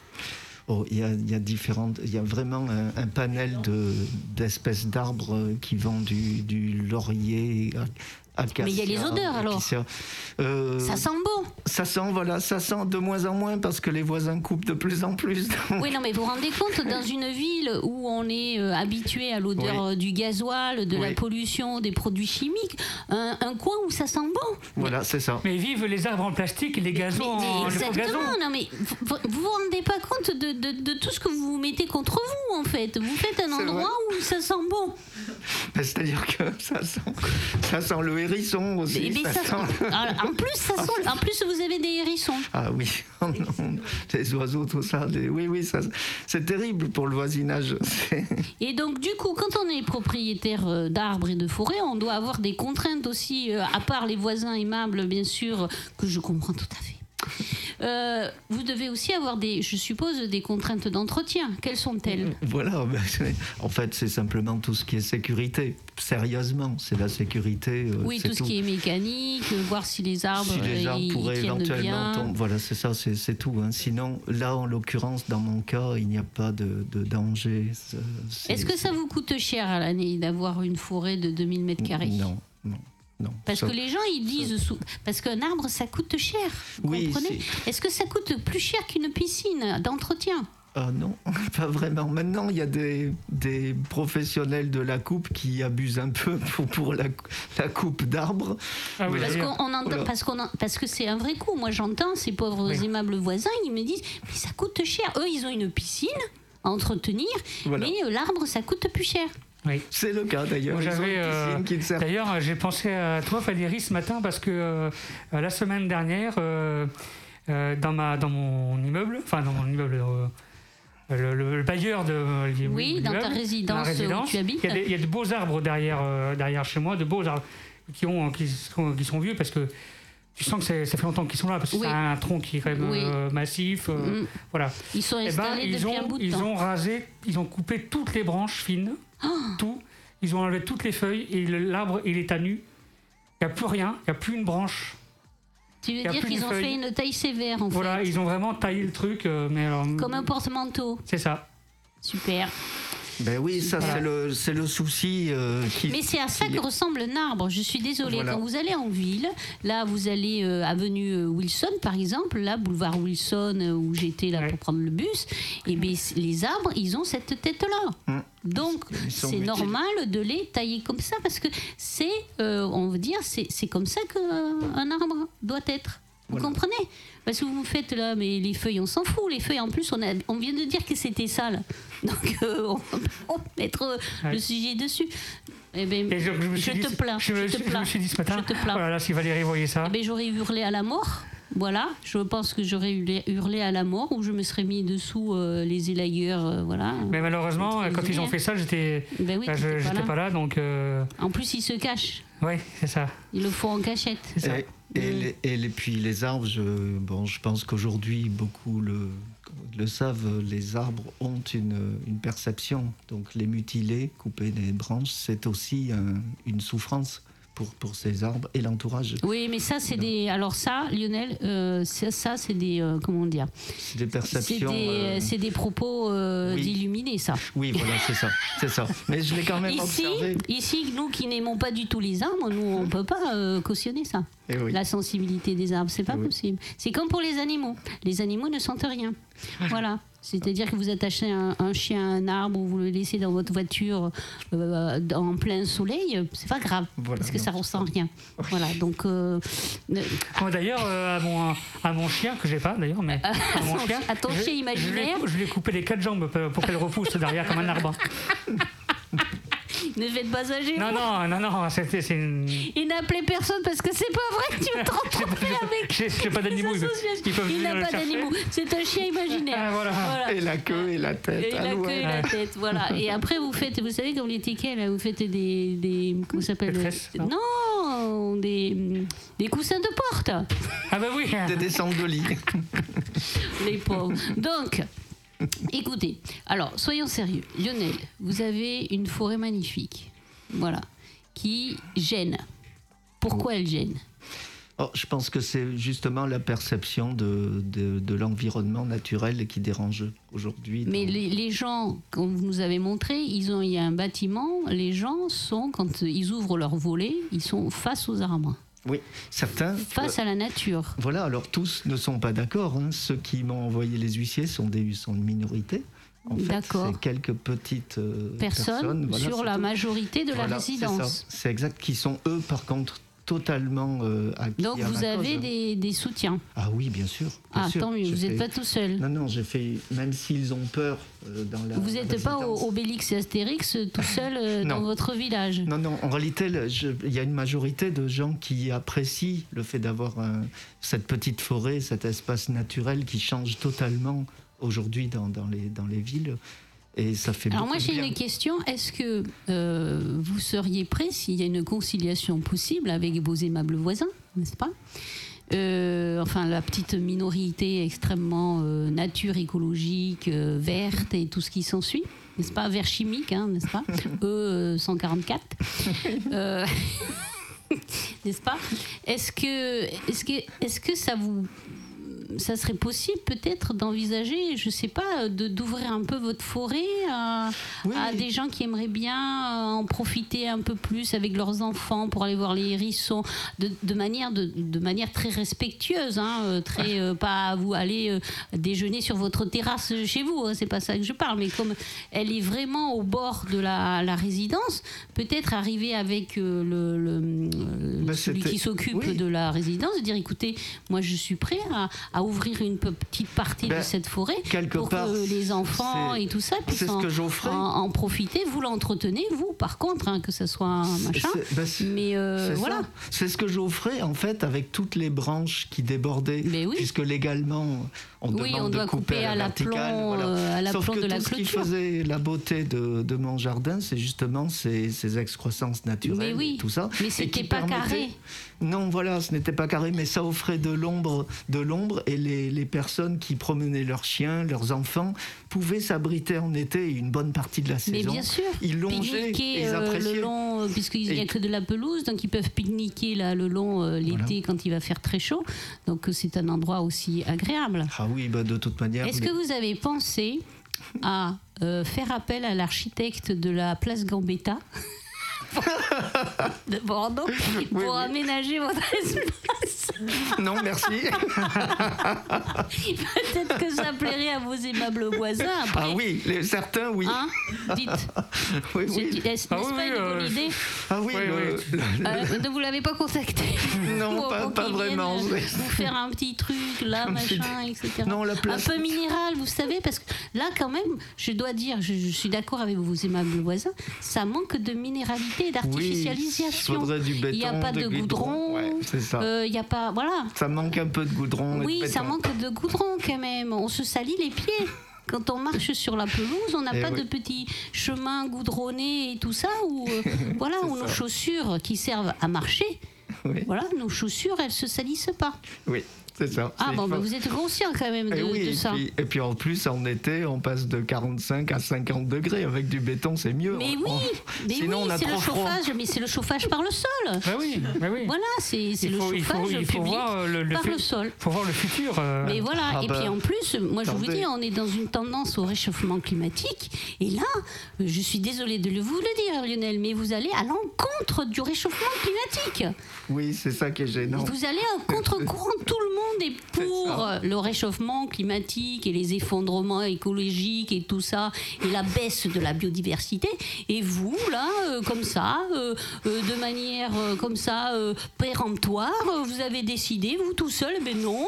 Oh, il y a, y a différentes, il y a vraiment un, panel de d'espèces d'arbres qui vont du, du laurier à Mais il y a les odeurs, alors. Euh, Ça sent bon. ça sent, voilà, ça sent de moins en moins parce que les voisins coupent de plus en plus. donc- Oui, non, mais vous vous rendez compte, dans une ville où on est euh, habitué à l'odeur euh, du gasoil, de la pollution, des produits chimiques, un, un coin où ça sent bon. Voilà, c'est ça. Mais vive les arbres en plastique et les gazons Mais- mais en exactement, gazon. non mais vous vous vous vous rendez pas compte de, de- de tout ce que vous mettez contre vous en fait. Vous faites un endroit où ça sent bon. Ben, C'est-à-dire que ça sent, ça sent le hérisson aussi. Mais- mais ça ça sent sent- le- Alors, en plus, ça sent- en plus vous avez des hérissons. Ah oui, oh non, les oiseaux, tout ça. Oui, oui, ça, c'est terrible pour le voisinage. Et donc du coup, quand on est propriétaire euh, d'arbres et de forêts, on doit avoir des contraintes aussi, euh, à part les voisins aimables, bien sûr, que je comprends tout à fait. Euh, vous devez aussi avoir des, je suppose, des contraintes d'entretien. Quelles sont-elles? Voilà, ben, en fait, c'est simplement tout ce qui est sécurité. Sérieusement, c'est la sécurité. euh, Oui, tout ce qui est mécanique, euh, voir si les arbres, Si les arbres ils- pourraient éventuellement bien. tomber. Voilà, c'est ça, c'est tout. hein. Sinon, là, en l'occurrence, dans mon cas, il n'y a pas de, de danger. Est-ce que ça vous coûte cher à l'année d'avoir une forêt de 2000 mètres carrés? Non, non, non. Parce Ça- que les gens ils disent parce qu'un arbre ça coûte cher. Vous Oui, comprenez Est-ce que ça coûte plus cher qu'une piscine d'entretien? Ah non, pas vraiment. Maintenant, il y a des, des professionnels de la coupe qui abusent un peu pour, pour la, la coupe d'arbres. Ah oui, Parce qu'on entend, parce qu'on en- parce que c'est un vrai coup. Moi j'entends ces pauvres Oui. aimables voisins, ils me disent mais ça coûte cher. Eux ils ont une piscine à entretenir, Voilà. mais euh, l'arbre ça coûte plus cher. Oui. C'est le cas d'ailleurs. Euh, D'ailleurs, euh, j'ai pensé à toi, Valérie, ce matin, parce que euh, la semaine dernière, euh, euh, dans, ma, dans mon immeuble, enfin dans mon immeuble, euh, le, le- le bailleur de Oui, dans ta résidence où tu habites. Il y, y a de beaux arbres derrière, euh, derrière chez moi, de beaux arbres qui, ont, qui, sont, qui sont vieux parce que tu sens que ça fait longtemps qu'ils sont là parce que Oui. c'est un tronc qui est quand même Oui. euh, massif. euh, Mm. Voilà. Ils sont Eh ben, installés ils, depuis un ont, bout de ils temps. ont rasé, ils ont coupé toutes les branches fines, Ah. tout. Ils ont enlevé toutes les feuilles et l'arbre il est à nu. Il n'y a plus rien, il n'y a plus une branche. Tu veux dire qu'ils ont feuille. fait une taille sévère en Voilà, fait, ils ont vraiment taillé le truc, euh, mais alors. comme un porte-manteau. C'est ça. Super. Ben oui, ça Voilà. c'est le, c'est le souci euh, qui. Mais c'est à ça que ressemble un arbre. Je suis désolée. Voilà. Quand vous allez en ville, là, vous allez euh, avenue euh, Wilson, par exemple, là, boulevard Wilson, euh, où j'étais là Ouais. pour prendre le bus, et bien les arbres, ils ont cette tête-là. Hum. Donc, c'est normal de les tailler comme ça, parce que c'est, euh, on veut dire, c'est c'est comme ça qu'un arbre doit être. Vous Voilà. comprenez? Parce que vous me faites là, mais les feuilles, on s'en fout. Les feuilles, en plus, on, a, on vient de dire que c'était sale. Donc, euh, on va pas mettre euh, Ouais. le sujet dessus. Eh ben, Et je, je je dit, te plains, Je, te je me plains. suis dit ce matin. Je te plains. Voilà, là, si Valérie voyait ça. eh ben, j'aurais hurlé à la mort. Voilà, je pense que j'aurais hurlé, à la mort ou je me serais mis dessous euh, les élagueurs. euh, voilà. Mais malheureusement, quand ils ont fait ça, j'étais. Ben oui, bah, pas j'étais là. pas là, donc. euh, En plus, ils se cachent. ouais, c'est ça. Ils le font en cachette. C'est ça. Et, et les, et les- puis les arbres, je, bon, je pense qu'aujourd'hui, beaucoup le, le savent, les arbres ont une, perception. Donc les mutiler, couper des branches, c'est aussi un- une souffrance pour, pour ces arbres et l'entourage. Oui, mais ça, c'est des. Alors, ça, Lionel, euh, ça, ça, c'est des. euh, comment dire? C'est des C'est perceptions. des, euh, c'est des propos euh, oui. d'illuminés, ça. Oui, voilà, c'est ça, c'est ça. Mais je l'ai quand même Ici, observé. ici, nous qui n'aimons pas du tout les arbres, nous, on ne peut pas cautionner ça. Eh oui. La sensibilité des arbres, c'est pas Oui. possible. C'est comme pour les animaux. Les animaux ne sentent rien. Voilà. C'est-à-dire que vous attachez un, un chien à un arbre ou vous le laissez dans votre voiture euh, en plein soleil, c'est pas grave, Voilà, parce que non, ça ressent rien. Voilà, donc euh, euh, Moi, D'ailleurs, euh, à, mon, à mon chien, que j'ai pas d'ailleurs, mais à mon chien, à ton je- chien je imaginaire. Je lui ai coupé les quatre jambes pour qu'elle repousse derrière comme un arbre. ne faites pas âgé. Non, non, non, non, c'était- c'est une. Et n'appelez personne parce que c'est pas vrai que tu te retrouves avec J'ai j'ai pas d'animaux. ils peuvent- associations. ils peuvent Il venir n'a le pas chercher. d'animaux, c'est un chien imaginaire. Ah, voilà. Et la queue et la tête. Et la loin. queue et la tête, voilà. Et après, vous faites, vous savez, comme les tickets, là, vous faites des. des comment ça s'appelle? Non? Non, des, des coussins de porte, Ah bah oui. Des descentes de lit. les pauvres. Donc, écoutez, alors, soyons sérieux. Lionel, vous avez une forêt magnifique, voilà, qui gêne. Pourquoi elle gêne? Oh, je pense que c'est justement la perception de, de, de l'environnement naturel qui dérange aujourd'hui. Mais les gens, comme vous nous avez montré, ils ont, il y a un bâtiment, les gens sont, quand ils ouvrent leur volet, ils sont face aux arbres, Oui, certains. face à la nature. Voilà, alors tous ne sont pas d'accord. hein. Ceux qui m'ont envoyé les huissiers sont, des, sont une minorité. En fait, D'accord. c'est quelques petites euh, Personnes personnes. voilà, sur la tout. majorité de la Voilà, résidence. C'est exact, qui sont eux, par contre, totalement euh, acquis Donc à vous ma avez cause. des, des soutiens? Ah oui, bien sûr. bien Ah, sûr. tant mieux, vous n'êtes pas tout seul. Non, non, j'ai fait. Même s'ils ont peur euh, dans la. Vous n'êtes pas au. Obélix et Astérix euh, tout seul euh, dans votre village? Non, non, en réalité, il y a une majorité de gens qui apprécient le fait d'avoir cette petite forêt, cet espace naturel qui change totalement aujourd'hui dans, dans les, dans les villes. Et ça fait Alors moi j'ai une question. Est-ce que euh, vous seriez prêt s'il y a une conciliation possible avec vos aimables voisins, n'est-ce pas? Euh, Enfin la petite minorité extrêmement euh, nature écologique, euh, verte et tout ce qui s'ensuit. N'est-ce pas? Vert chimique, hein, n'est-ce pas? E 144. Euh, n'est-ce pas? Est-ce que, est-ce que, est-ce que ça vous ça serait possible peut-être d'envisager, je sais pas, de d'ouvrir un peu votre forêt à, Oui. à des gens qui aimeraient bien euh, en profiter un peu plus avec leurs enfants pour aller voir les hérissons, de, de manière de, de manière très respectueuse, hein, euh, très euh, pas vous aller euh, déjeuner sur votre terrasse chez vous, hein, c'est pas ça que je parle, mais comme elle est vraiment au bord de la, la résidence, peut-être arriver avec euh, le, le- euh, Bah, celui qui s'occupe oui. de la résidence, de dire écoutez, moi je suis prêt à, à ouvrir une pe- petite partie de Ben, cette forêt quelque pour part, que les enfants et tout ça puissent en, en- en profiter. Vous l'entretenez, vous, par contre, hein, que ce soit un machin. C'est- Mais euh, voilà. C'est ce que j'offrais en fait avec toutes les branches qui débordaient. Oui. Puisque légalement, on Oui, demande on doit de couper couper à la voilà. euh, à Sauf que de la tout ce qui faisait la beauté de, de mon jardin, c'est justement ces, ces excroissances naturelles, Mais oui. et tout ça. Mais c'était pas carré. Non, voilà, ce n'était pas carré, mais ça offrait de l'ombre, de l'ombre, et les, les personnes qui promenaient leurs chiens, leurs enfants, pouvaient s'abriter en été une bonne partie de la Mais saison. bien sûr, Ils longeaient, ils euh, appréciaient. le long, euh, puisqu'il n'y a Et- que de la pelouse, donc ils peuvent pique-niquer là, le long l'été quand il va faire très chaud. Donc c'est un endroit aussi agréable. Ah oui, bah, de toute manière. Est-ce les- que vous avez pensé à euh, faire appel à l'architecte de la place Gambetta? de Bordeaux pour oui. aménager votre espace Non, merci. Peut-être que ça plairait à vos aimables voisins. Après, ah oui, les, certains, oui. Hein Dites, oui, c'est- oui. est-ce Ah n'est-ce oui, pas oui, une euh, bonne idée Ah oui, Oui, le- oui. le- Euh, Ne vous l'avez pas contacté Non, Pour- pas- pour pas qu'il vraiment, euh, Vous faire un petit truc, là, Un petit- machin, etc. Non, la un place- peu minéral, vous savez, parce que là, quand même, je dois dire, je, je suis d'accord avec vos aimables voisins, ça manque de minéralité d'artificialisation. Il n'y a pas de, goudron. Ouais, c'est ça. euh, Il n'y a pas. Voilà. Ça manque un peu de goudron. et de Oui, ça manque de goudron quand même. On se salit les pieds. Quand on marche sur la pelouse, on n'a Eh pas oui. de petits chemins goudronnés et tout ça, où, euh, voilà, où nos chaussures qui servent à marcher, Oui, voilà, nos chaussures, elles se salissent pas. oui c'est ça. Ah bon, il bah, vous êtes conscient quand même de, Et oui, de et ça. puis, et puis en plus, en été, on passe de 45 à 50 degrés. Avec du béton, c'est mieux. Mais On- oui, on- mais Sinon, oui, on a c'est le trop froid. chauffage, mais c'est le chauffage par le sol. Bah oui, bah oui. Voilà, c'est Il le il faut, chauffage il faut public voir euh, le, le par le sol. faut voir le futur. euh, Mais voilà, Ah et bah, puis en plus, moi je vous dis, on est dans une tendance au réchauffement climatique. Et là, je suis désolée de le- vous le dire, Lionel, mais vous allez à l'encontre du réchauffement climatique. Oui, c'est ça qui est gênant. Vous allez à contre-courant tout le monde. Monde est pour le réchauffement climatique et les effondrements écologiques et tout ça, et la baisse de la biodiversité. Et vous, là, euh, comme ça, euh, euh, de manière comme ça, péremptoire, vous avez décidé, vous tout seul, ben non,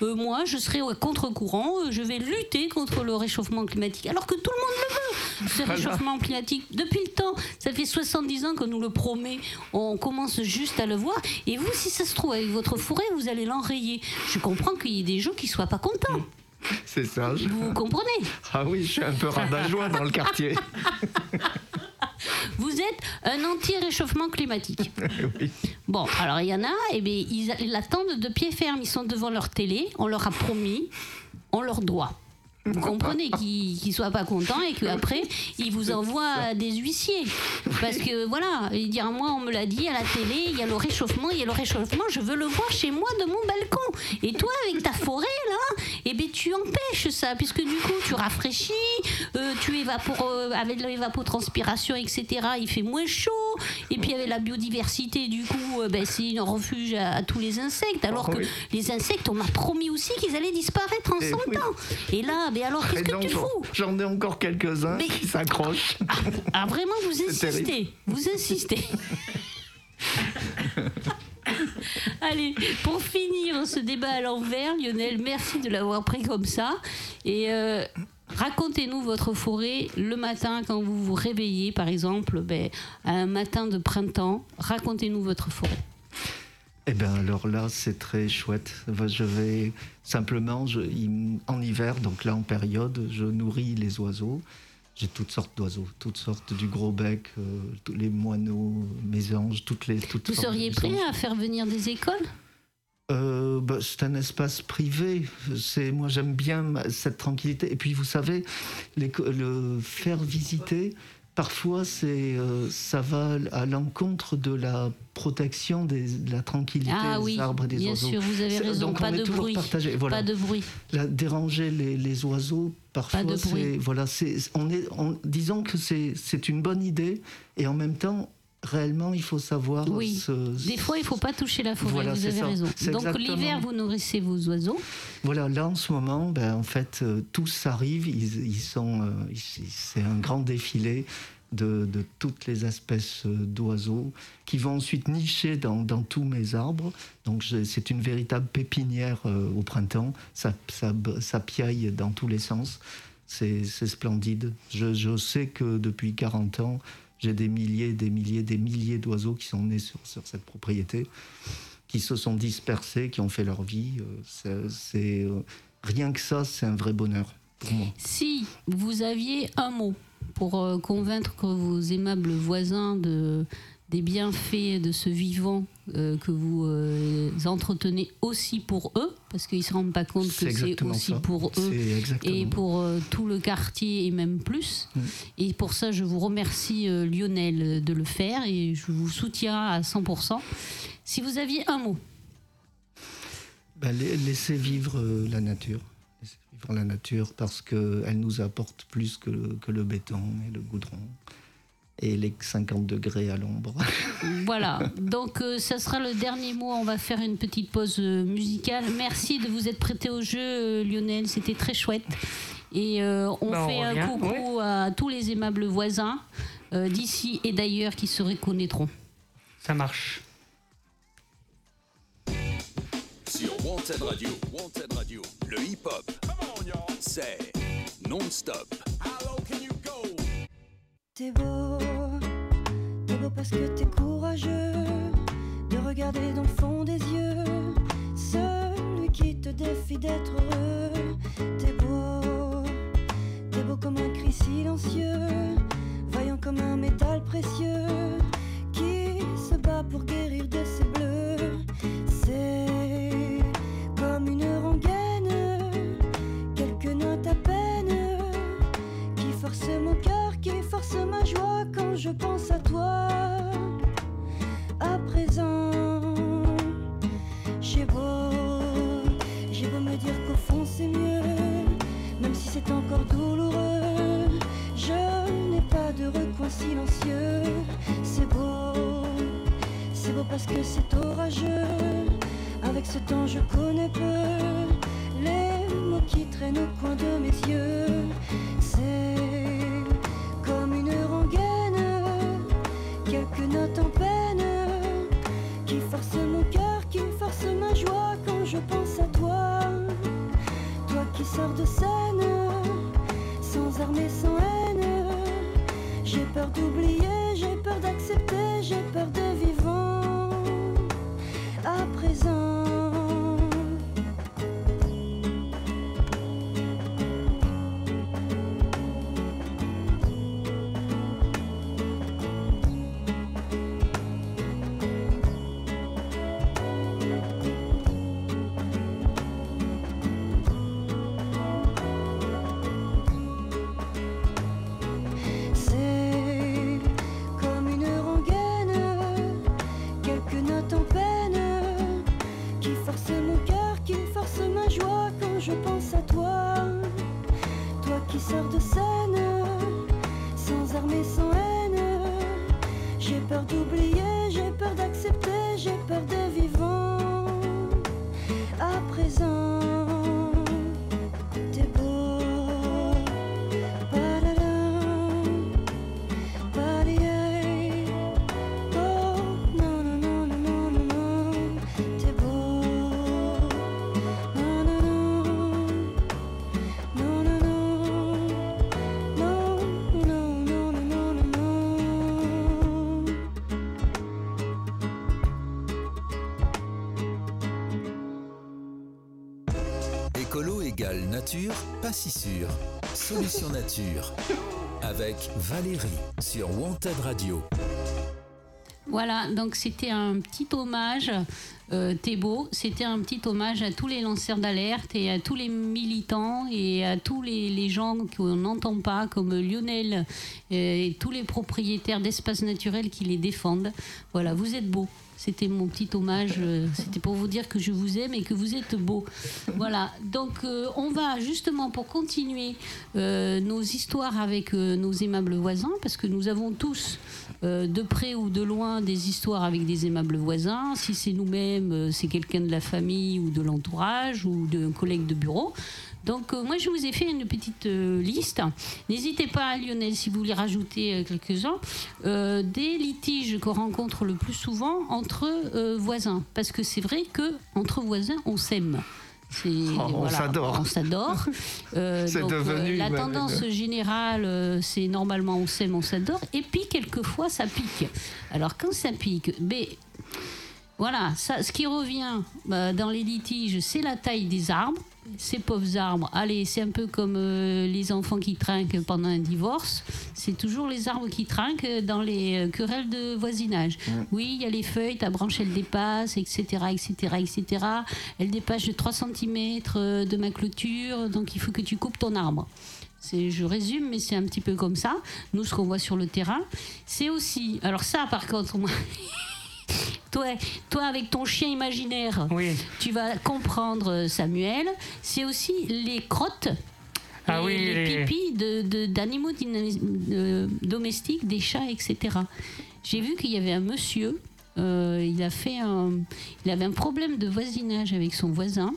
moi, je serai au contre-courant, je vais lutter contre le réchauffement climatique. Alors que tout le monde le veut, ce réchauffement climatique. Depuis le temps, ça fait 70 ans qu'on nous le promet, on commence juste à le voir. Et vous, si ça se trouve, avec votre forêt, vous allez l'enrayer. Je comprends qu'il y ait des gens qui soient pas contents. C'est ça. je- Vous comprenez Ah oui, je suis un peu rabat-joie dans le quartier. Vous êtes un anti-réchauffement climatique. oui. Bon, alors il y en a, et bien, ils, ils l'attendent de pied ferme. Ils sont devant leur télé, on leur a promis, on leur doit. Vous comprenez qu'ils ne soient pas contents et qu'après, ils vous envoient des huissiers. Parce que voilà, ils disent moi, on me l'a dit à la télé, il y a le réchauffement, il y a le réchauffement, je veux le voir chez moi de mon balcon. Et toi, avec ta forêt, là, eh ben, tu empêches ça, puisque du coup, tu rafraîchis, euh, tu évapores, euh, avec l'évapotranspiration, etc., il fait moins chaud. Et puis, avec la biodiversité, du coup, euh, ben, c'est un refuge à, à tous les insectes. Alors Ah que oui. les insectes, on m'a promis aussi qu'ils allaient disparaître en Eh 100 oui. ans. Et là, ben alors, qu'est-ce Et que tu j'en- fous J'en ai encore quelques-uns Mais- qui s'accrochent. Ah, vraiment, vous insistez. terrible. Vous insistez. Allez, pour finir ce débat à l'envers, Lionel, merci de l'avoir pris comme ça. Et euh, racontez-nous votre forêt le matin quand vous vous réveillez, par exemple, ben, un matin de printemps. Racontez-nous votre forêt. Eh bien, alors là, c'est très chouette. Je vais simplement, je- en hiver, donc là en période, je nourris les oiseaux. J'ai toutes sortes d'oiseaux, toutes sortes du gros bec, euh, tous les moineaux, mésanges, toutes les. Toutes Vous seriez prêt à faire venir des écoles? Euh, bah, c'est un espace privé. C'est moi j'aime bien cette tranquillité. Et puis vous savez, les le faire visiter, parfois c'est euh, ça va à l'encontre de la protection des, de la tranquillité Ah des oui, arbres et des bien oiseaux. sûr, vous avez raison. donc Pas on est de toujours bruit. partagé. Voilà. Pas de bruit. La- déranger les, les oiseaux, parfois, c'est voilà, c'est on est, on- disons que c'est c'est une bonne idée et en même temps. Réellement, il faut savoir. Oui. Des fois, il ne faut pas toucher la forêt, Voilà, vous avez ça. raison. Donc exactement- l'hiver, vous nourrissez vos oiseaux. Voilà, là en ce moment, ben, en fait, euh, tous arrivent. Ils, ils sont, euh, c'est un grand défilé de, de toutes les espèces euh, d'oiseaux qui vont ensuite nicher dans, dans tous mes arbres. Donc c'est une véritable pépinière euh, au printemps. Ça, ça, ça piaille dans tous les sens. C'est c'est splendide. Je, je sais que depuis 40 ans, j'ai des milliers, des milliers, des milliers d'oiseaux qui sont nés sur, sur cette propriété qui se sont dispersés, qui ont fait leur vie. euh, c'est- euh, rien que ça, c'est un vrai bonheur pour moi. Si vous aviez un mot pour euh, convaincre vos aimables voisins de, des bienfaits de ce vivant euh, que vous euh, entretenez aussi pour eux, parce qu'ils ne se rendent pas compte que c'est aussi ça. pour eux et pour euh, tout le quartier et même plus. Mm. Et pour ça, je vous remercie Lionel de le faire et je vous soutiens à 100%. Si vous aviez un mot, la- laissez vivre la nature. Laissez vivre la nature parce qu'elle nous apporte plus que le, que le béton et le goudron. Et les 50 degrés à l'ombre. Voilà, donc euh, ça sera le dernier mot. On va faire une petite pause euh, musicale. Merci de vous être prêté au jeu, euh, Lionel. C'était très chouette. Et euh, on Bah, on fait un coucou à tous les aimables voisins euh, d'ici et d'ailleurs qui se reconnaîtront. Ça marche. Sur Wanted Radio, Wanted Radio, le hip-hop, c'est non-stop. T'es beau, t'es beau parce que t'es courageux de regarder dans le fond des yeux celui qui te défie d'être heureux. T'es beau, t'es beau comme un cri silencieux, vaillant comme un métal précieux qui se bat pour guérir de ses bleus. C'est comme une rengaine, quelques notes à peine qui force mon cœur, ma joie quand je pense à toi. À présent, j'ai beau, j'ai beau me dire qu'au fond c'est mieux, même si c'est encore douloureux. Je n'ai pas de recoin silencieux. C'est beau, c'est beau parce que c'est orageux. Avec ce temps, je connais peu les mots qui traînent au coin de mes yeux. C'est pas si sûr. Solution nature. Avec Valérie sur Wanted Radio. Voilà, donc c'était un petit hommage, euh, c'était un petit hommage à tous les lanceurs d'alerte et à tous les militants et à tous les, gens qu'on n'entend pas, comme Lionel euh, et tous les propriétaires d'espaces naturels qui les défendent. Voilà, vous êtes beaux. C'était mon petit hommage, euh, c'était pour vous dire que je vous aime et que vous êtes beau. Voilà, donc euh, on va justement pour continuer nos histoires avec nos aimables voisins, parce que nous avons tous, euh, de près ou de loin, des histoires avec des aimables voisins. Si c'est nous-mêmes, euh, c'est quelqu'un de la famille ou de l'entourage ou d'un collègue de bureau. Donc euh, moi je vous ai fait une petite liste. N'hésitez pas Lionel si vous voulez rajouter quelques-uns des litiges qu'on rencontre le plus souvent entre voisins parce que c'est vrai que entre voisins on s'aime. C'est- on s'adore. On s'adore. Euh, C'est donc, euh, devenu la tendance générale, euh, c'est normalement on s'aime, on s'adore. Et puis quelquefois ça pique. Alors quand ça pique, ben, voilà, ça, ce qui revient bah, dans les litiges, c'est la taille des arbres. Ces pauvres arbres, allez, c'est un peu comme euh, les enfants qui trinquent pendant un divorce. C'est toujours les arbres qui trinquent dans les euh, querelles de voisinage. Oui, il y a les feuilles, ta branche elle dépasse, etc., etc., etc. Elle dépasse de 3 cm de ma clôture, donc il faut que tu coupes ton arbre. Je résume, mais c'est un petit peu comme ça. Nous, ce qu'on voit sur le terrain, c'est aussi. Alors ça, par contre, moi, toi, toi avec ton chien imaginaire, Oui. tu vas comprendre, euh, Samuel. C'est aussi les crottes. Ah les, oui, les pipis de- de- d'animaux euh, domestiques, des chats, etc. J'ai vu qu'il y avait un monsieur, euh, il, a fait un, il avait un problème de voisinage avec son voisin,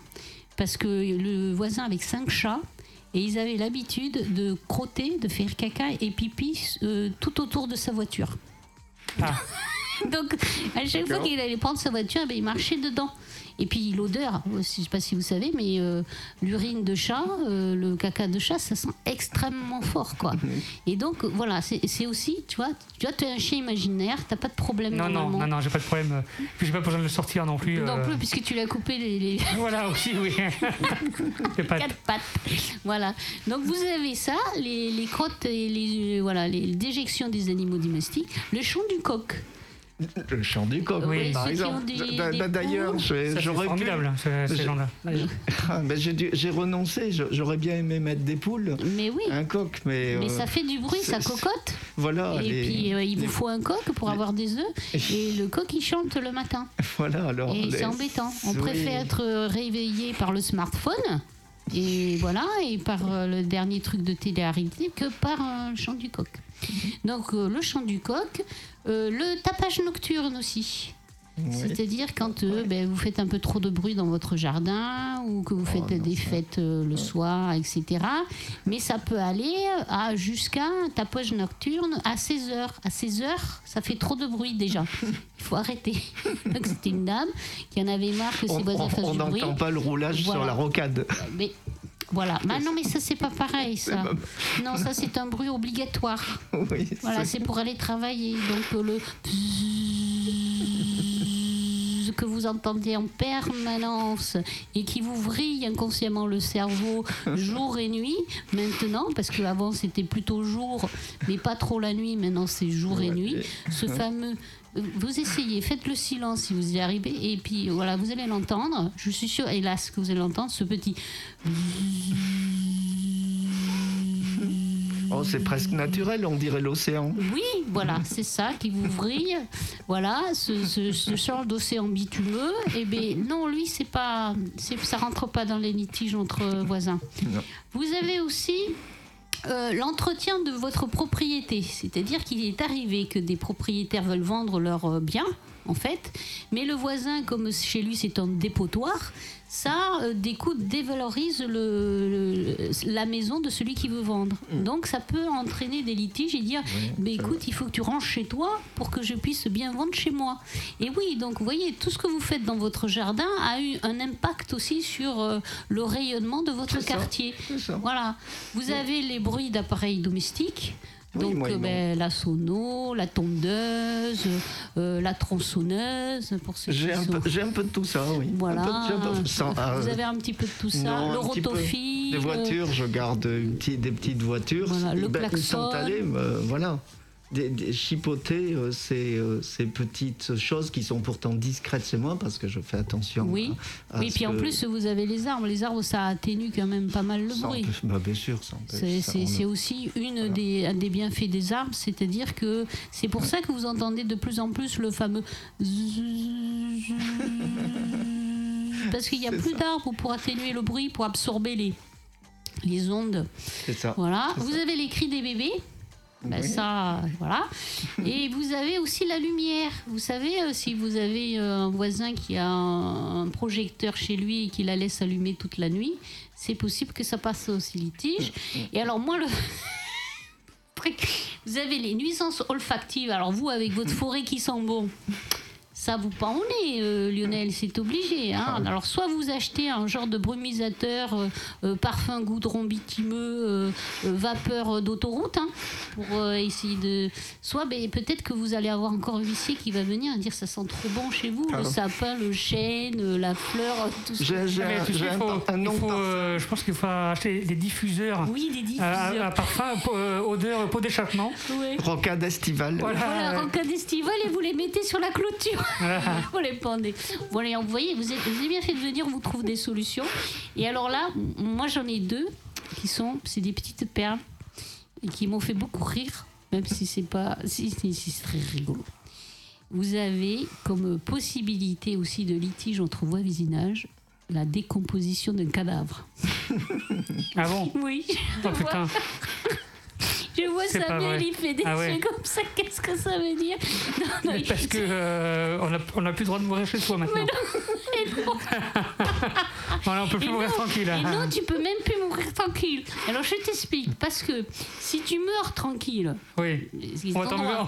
parce que le voisin avec cinq chats, et ils avaient l'habitude de crotter, de faire caca et pipi euh, tout autour de sa voiture. Ah. Donc, à chaque fois qu'il allait prendre sa voiture, eh ben, il marchait dedans. Et puis l'odeur, je ne sais pas si vous savez, mais euh, l'urine de chat, euh, le caca de chat, ça sent extrêmement fort, quoi. Et donc voilà, c'est aussi, tu vois, tu vois, es un chien imaginaire, t'as pas de problème Non, non, non, non, j'ai pas de problème. euh, Puis j'ai pas besoin de le sortir non plus. Non euh, plus, puisque tu l'as coupé les, les Voilà aussi, oui. C'est pas. quatre pattes. Voilà. Donc vous avez ça, les, les crottes et les, euh, voilà, les déjections des animaux domestiques, le chant du coq. Le chant du coq, Oui, par exemple. D'ailleurs, j'aurais pu. ces gens-là. Ah, ben, j'ai renoncé. J'aurais bien aimé mettre des poules, Mais oui. un coq, mais. Mais euh, ça fait du bruit, ça cocotte. Voilà. Et les- puis euh, il vous faut un coq pour avoir des œufs. Et le coq il chante le matin. Voilà, alors. Et c'est embêtant. On préfère être euh, réveillé par le smartphone. Et voilà, et par le dernier truc de télé-réalité que par un chant du coq. Donc euh, le chant du coq, euh, le tapage nocturne aussi. C'est-à-dire quand euh, ben, vous faites un peu trop de bruit dans votre jardin ou que vous faites Oh, non, des ça- fêtes euh, le soir, etc. Mais ça peut aller à jusqu'à un tapage nocturne à 16 heures. À 16 heures, ça fait trop de bruit déjà. Il faut arrêter. C'était une dame qui en avait marre que On ses voisins fassent on du bruit. n'entend pas le roulage sur la rocade. Mais voilà. Bah non, mais ça c'est pas pareil ça. Non, ça c'est un bruit obligatoire. Oui, Voilà, c'est- pour aller travailler. Donc euh, le que vous entendez en permanence et qui vous vrille inconsciemment le cerveau jour et nuit maintenant parce qu'avant c'était plutôt jour mais pas trop la nuit maintenant c'est jour et nuit ce fameux vous essayez, faites le silence si vous y arrivez, et puis voilà, vous allez l'entendre. Je suis sûre, hélas, que vous allez l'entendre, ce petit. Oh, c'est presque naturel, on dirait l'océan. Oui, voilà, c'est ça qui vous vrille. Voilà, ce, ce, ce genre d'océan bitumeux. Eh bien, non, lui, c'est pas, ça rentre pas dans les litiges entre voisins. Non. Vous avez aussi euh, l'entretien de votre propriété, c'est-à-dire qu'il est arrivé que des propriétaires veulent vendre leurs euh, biens, en fait, mais le voisin, comme chez lui c'est un dépotoir, ça, euh, dévalorise le, le- la maison de celui qui veut vendre. Donc ça peut entraîner des litiges et dire, mais écoute, il faut que tu ranges chez toi pour que je puisse bien vendre chez moi. Et oui, donc vous voyez, tout ce que vous faites dans votre jardin a eu un impact aussi sur euh, le rayonnement de votre quartier. ça. Voilà. Vous avez les bruits d'appareils domestiques. Donc euh, ben, la sono, la tondeuse, euh, la tronçonneuse pour ceux J'ai qui un, sont... peu- j'ai un peu de tout ça, oui. Voilà. Un peu- j'ai un peu- sans- Vous avez un petit peu de tout ça. non, le rotophile. Des voitures, je garde une petite- des petites voitures. Voilà, le Ben, klaxon. Sans aller, euh, voilà. Des, des- chipoter euh, ces, euh, ces petites choses qui sont pourtant discrètes chez moi parce que je fais attention. Oui. à- à Oui, puis en plus, vous avez les arbres. Les arbres, ça atténue quand même pas mal le bruit. bah, bien sûr, ça. C'est- aussi une des, un des bienfaits des arbres, c'est-à-dire que c'est pour ça que vous entendez de plus en plus le fameux parce qu'il n'y a plus d'arbres pour atténuer le bruit, pour absorber les, les ondes. C'est ça. Voilà. Vous ça. avez les cris des bébés. Ben Oui. ça, voilà. Et vous avez aussi la lumière. Vous savez, euh, si vous avez euh, un voisin qui a un, projecteur chez lui et qui la laisse allumer toute la nuit, c'est possible que ça passe aussi litige. Et alors moi, le... vous avez les nuisances olfactives. Alors vous, avec votre forêt qui sent bon, ça vous pend au nez, euh, Lionel, c'est obligé. hein. Alors soit vous achetez un genre de brumisateur, euh, euh, parfum goudron bitumeux, euh, euh, vapeur d'autoroute, hein, pour euh, essayer de... Soit ben, peut-être que vous allez avoir encore un huissier qui va venir dire ça sent trop bon chez vous, le Ah. sapin, le chêne, la fleur, tout ça. J'ai Mais un, tu sais, un faut- un nom faut, euh, je pense qu'il faut acheter des diffuseurs Oui, des à, diffuseurs. à parfum, euh, odeur, pot d'échappement. Ouais. Rocade estivale. Voilà. Voilà, en cas d'estival et vous les mettez sur la clôture. Vous les pendez. Voilà, vous voyez, vous, êtes- vous avez bien fait de venir, on vous trouve des solutions. Et alors là, moi j'en ai deux qui sont, c'est des petites perles et qui m'ont fait beaucoup rire, même si c'est pas, si, si, si, c'est très rigolo. Vous avez comme possibilité aussi de litige entre voisinage la décomposition d'un cadavre. Ah bon? Oui, Oh putain. je vois Samuel, il fait des Ah ouais. yeux comme ça, qu'est-ce que ça veut dire? Non, non, il- Parce que euh, on a- on n'a plus le droit de mourir chez soi maintenant. voilà, on peut plus Et mourir non, tranquille. Et non, tu peux même plus mourir tranquille. Alors je t'explique, parce que si tu meurs tranquille, Oui. On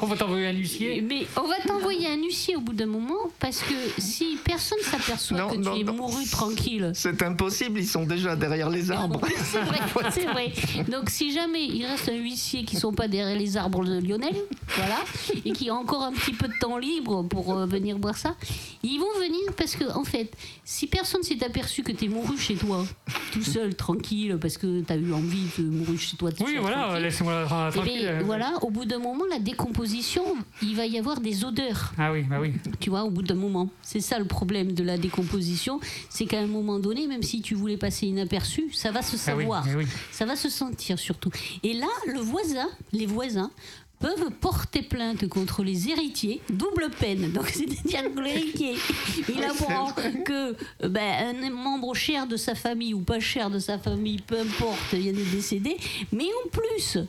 va t'envoyer- un huissier. mais on va t'envoyer un huissier au bout d'un moment, parce que si personne s'aperçoit Non, que non, tu es non. mouru tranquille, C'est impossible, ils sont déjà derrière les arbres. c'est vrai, c'est vrai. Donc si jamais il reste un huissier qui sont pas derrière les arbres de Lionel, voilà, et qui a encore un petit peu de temps libre pour euh, venir boire ça, ils vont venir parce que en fait, si personne s'est aperçu que tu es mouru chez toi, tout seul, tranquille, parce que tu as eu envie de mourir chez toi. tout Oui, seul, voilà, laissez-moi tra- eh tranquille. bien, euh. voilà, au bout d'un moment, la décomposition, il va y avoir des odeurs Ah oui, bah oui. tu vois, au bout d'un moment. C'est ça le problème de la décomposition, c'est qu'à un moment donné, même si tu voulais passer inaperçu, ça va se Ah oui, savoir, oui. ça va se sentir surtout. Et là, le voisin, les voisins peuvent porter plainte contre les héritiers, double peine. Donc, c'est-à-dire que l'héritier, il apprend que ben, un membre cher de sa famille ou pas cher de sa famille, peu importe, il a décédé, mais en plus,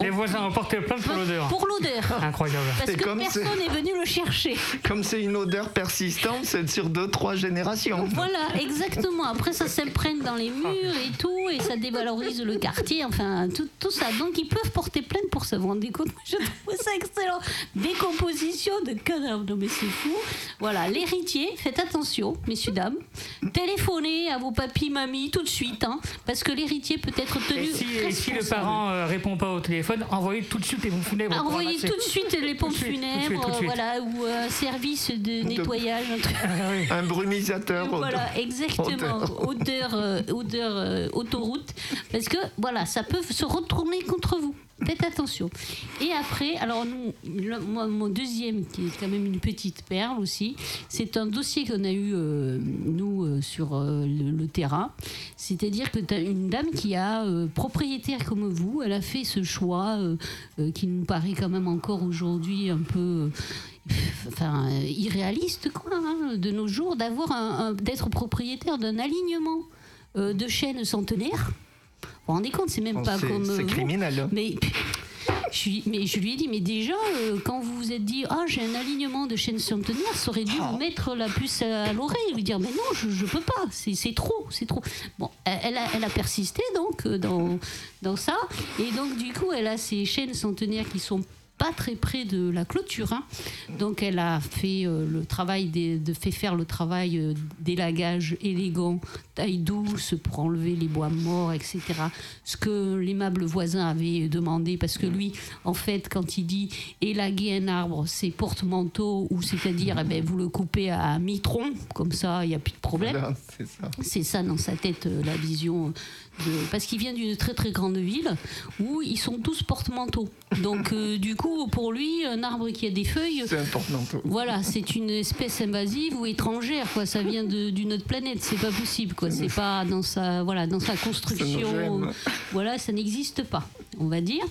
Les voisins ont porté plainte pour l'odeur. Pour l'odeur. Incroyable. Parce C'est que comme personne n'est venu le chercher. Comme c'est une odeur persistante, c'est sur deux, trois générations. Voilà, exactement. Après, ça s'imprègne dans les murs et tout, et ça dévalorise le quartier, enfin, tout, tout ça. Donc, ils peuvent porter plainte pour ça. Vous vous rendez compte Je trouve ça excellent. Décomposition de cadavres. Non, mais c'est fou. Voilà, l'héritier, faites attention, messieurs, dames. Téléphonez à vos papis, mamies, tout de suite, hein, parce que l'héritier peut être tenu. Et si, et si le parent euh, répond pas au téléphone, envoyez tout de suite les pompes funèbres. Envoyez tout de suite les pompes funèbres, voilà, ou un service de nettoyage, un truc. Ah brumisateur. Voilà, exactement. Odeur, euh, odeur euh, autoroute. Parce que, voilà, ça peut se retourner contre vous. Faites attention. Et après, alors nous, moi, mon deuxième, qui est quand même une petite perle aussi, c'est un dossier qu'on a eu, euh, nous, euh, sur euh, le, terrain. C'est-à-dire que tu as une dame qui a, propriétaire comme vous, elle a fait ce choix qui nous paraît quand même encore aujourd'hui un peu... Enfin, irréaliste, quoi, hein, de nos jours, d'avoir un- d'être propriétaire d'un alignement de chênes centenaires. Vous vous rendez compte, c'est même pas comme. euh, c'est vous. criminel. Mais je, suis- mais je lui ai dit, mais déjà, euh, quand vous vous êtes dit, ah, j'ai un alignement de chaînes centenaires, ça aurait dû vous mettre la puce à l'oreille, lui dire, mais non, je, je peux pas, c'est trop, c'est trop. Bon, elle elle a, elle a persisté donc euh, dans, dans ça, et donc du coup, elle a ces chaînes centenaires qui sont pas très près de la clôture. hein. Donc elle a fait euh, le travail des- de fait faire le travail euh, d'élagage élégant, taille douce pour enlever les bois morts, etc. Ce que l'aimable voisin avait demandé parce que lui, en fait, quand il dit élaguer un arbre, c'est porte-manteau ou c'est-à-dire eh ben, vous le coupez à mi-tronc, comme ça il n'y a plus de problème. Voilà, c'est ça. Ça dans sa tête, euh, la vision. De... Parce qu'il vient d'une très très grande ville où ils sont tous porte-manteaux. Donc, euh, du coup, pour lui, un arbre qui a des feuilles, C'est important. tout. voilà, c'est une espèce invasive ou étrangère, quoi. Ça vient d'une autre planète, c'est pas possible, quoi. C'est pas dans sa, voilà, dans sa construction. Voilà, ça n'existe pas, on va dire.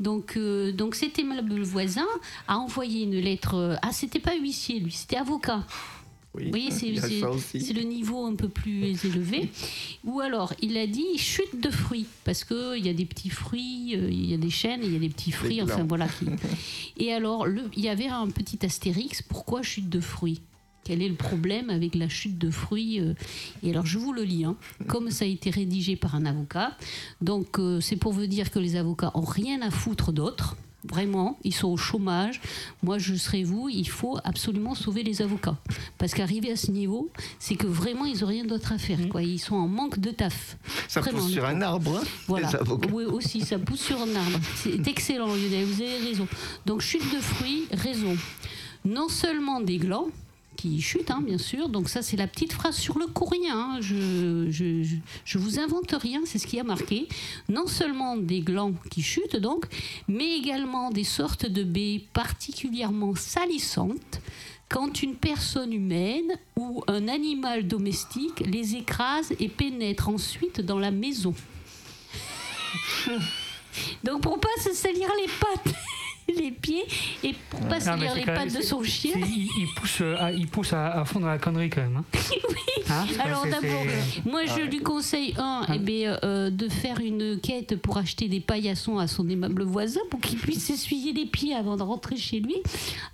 Donc, euh, donc cet aimable voisin a envoyé une lettre. euh, Ah, c'était pas huissier, lui, c'était avocat. Oui, c'est le niveau un peu plus élevé. Ou alors, il a dit chute de fruits, parce qu'il y a des petits fruits, euh, il y a des chênes, il y a des petits fruits, enfin voilà. qui- Et alors, le- il y avait un petit astérix, pourquoi chute de fruits? Quel est le problème avec la chute de fruits euh, Et alors, je vous le lis, hein, comme ça a été rédigé par un avocat. Donc, euh, c'est pour vous dire que les avocats ont rien à foutre d'autre. Vraiment, ils sont au chômage. Moi, je serais vous, il faut absolument sauver les avocats. Parce qu'arriver à ce niveau, c'est que vraiment, ils n'ont rien d'autre à faire. Quoi. Ils sont en manque de taf. Ça Vraiment, pousse sur un arbre, hein, Voilà. les avocats. Oui, aussi, ça pousse sur un arbre. C'est excellent, Lionel, vous avez raison. Donc, chute de fruits, raison. Non seulement des glands, qui chutent, hein, bien sûr. Donc, ça, c'est la petite phrase sur le courrier. hein. Je, je, je, je vous invente rien, c'est ce qui a marqué. Non seulement des glands qui chutent, donc, mais également des sortes de baies particulièrement salissantes quand une personne humaine ou un animal domestique les écrase et pénètre ensuite dans la maison. Donc pour pas se salir les pattes, les pieds et pour pas salir c'est les pattes de son chien. c'est- Il, il pousse, euh, à, il pousse à, à fond dans la connerie quand même. Hein. Hein? Alors d'abord, c'est- moi je lui conseille un, eh bien, euh, de faire une quête pour acheter des paillassons à son aimable voisin pour qu'il puisse s'essuyer les pieds avant de rentrer chez lui.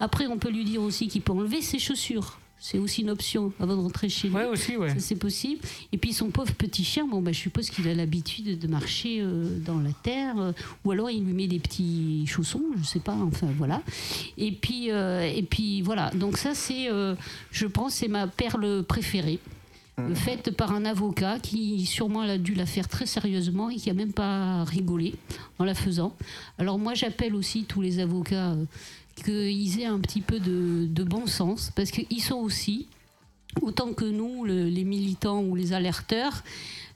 Après, on peut lui dire aussi qu'il peut enlever ses chaussures. C'est aussi une option avant de rentrer chez lui. Ouais, aussi, ouais. Ça, c'est possible. Et puis son pauvre petit chien, bon, bah, je suppose qu'il a l'habitude de marcher euh, dans la terre, euh, ou alors il lui met des petits chaussons, je sais pas, enfin voilà. Et puis, euh, et puis voilà, donc ça c'est, euh, je pense, c'est ma perle préférée. euh, Faite par un avocat qui sûrement a dû la faire très sérieusement et qui a même pas rigolé en la faisant. Alors moi j'appelle aussi tous les avocats euh, qu'ils aient un petit peu de, bon sens parce qu'ils sont aussi autant que nous, le- les militants ou les alerteurs,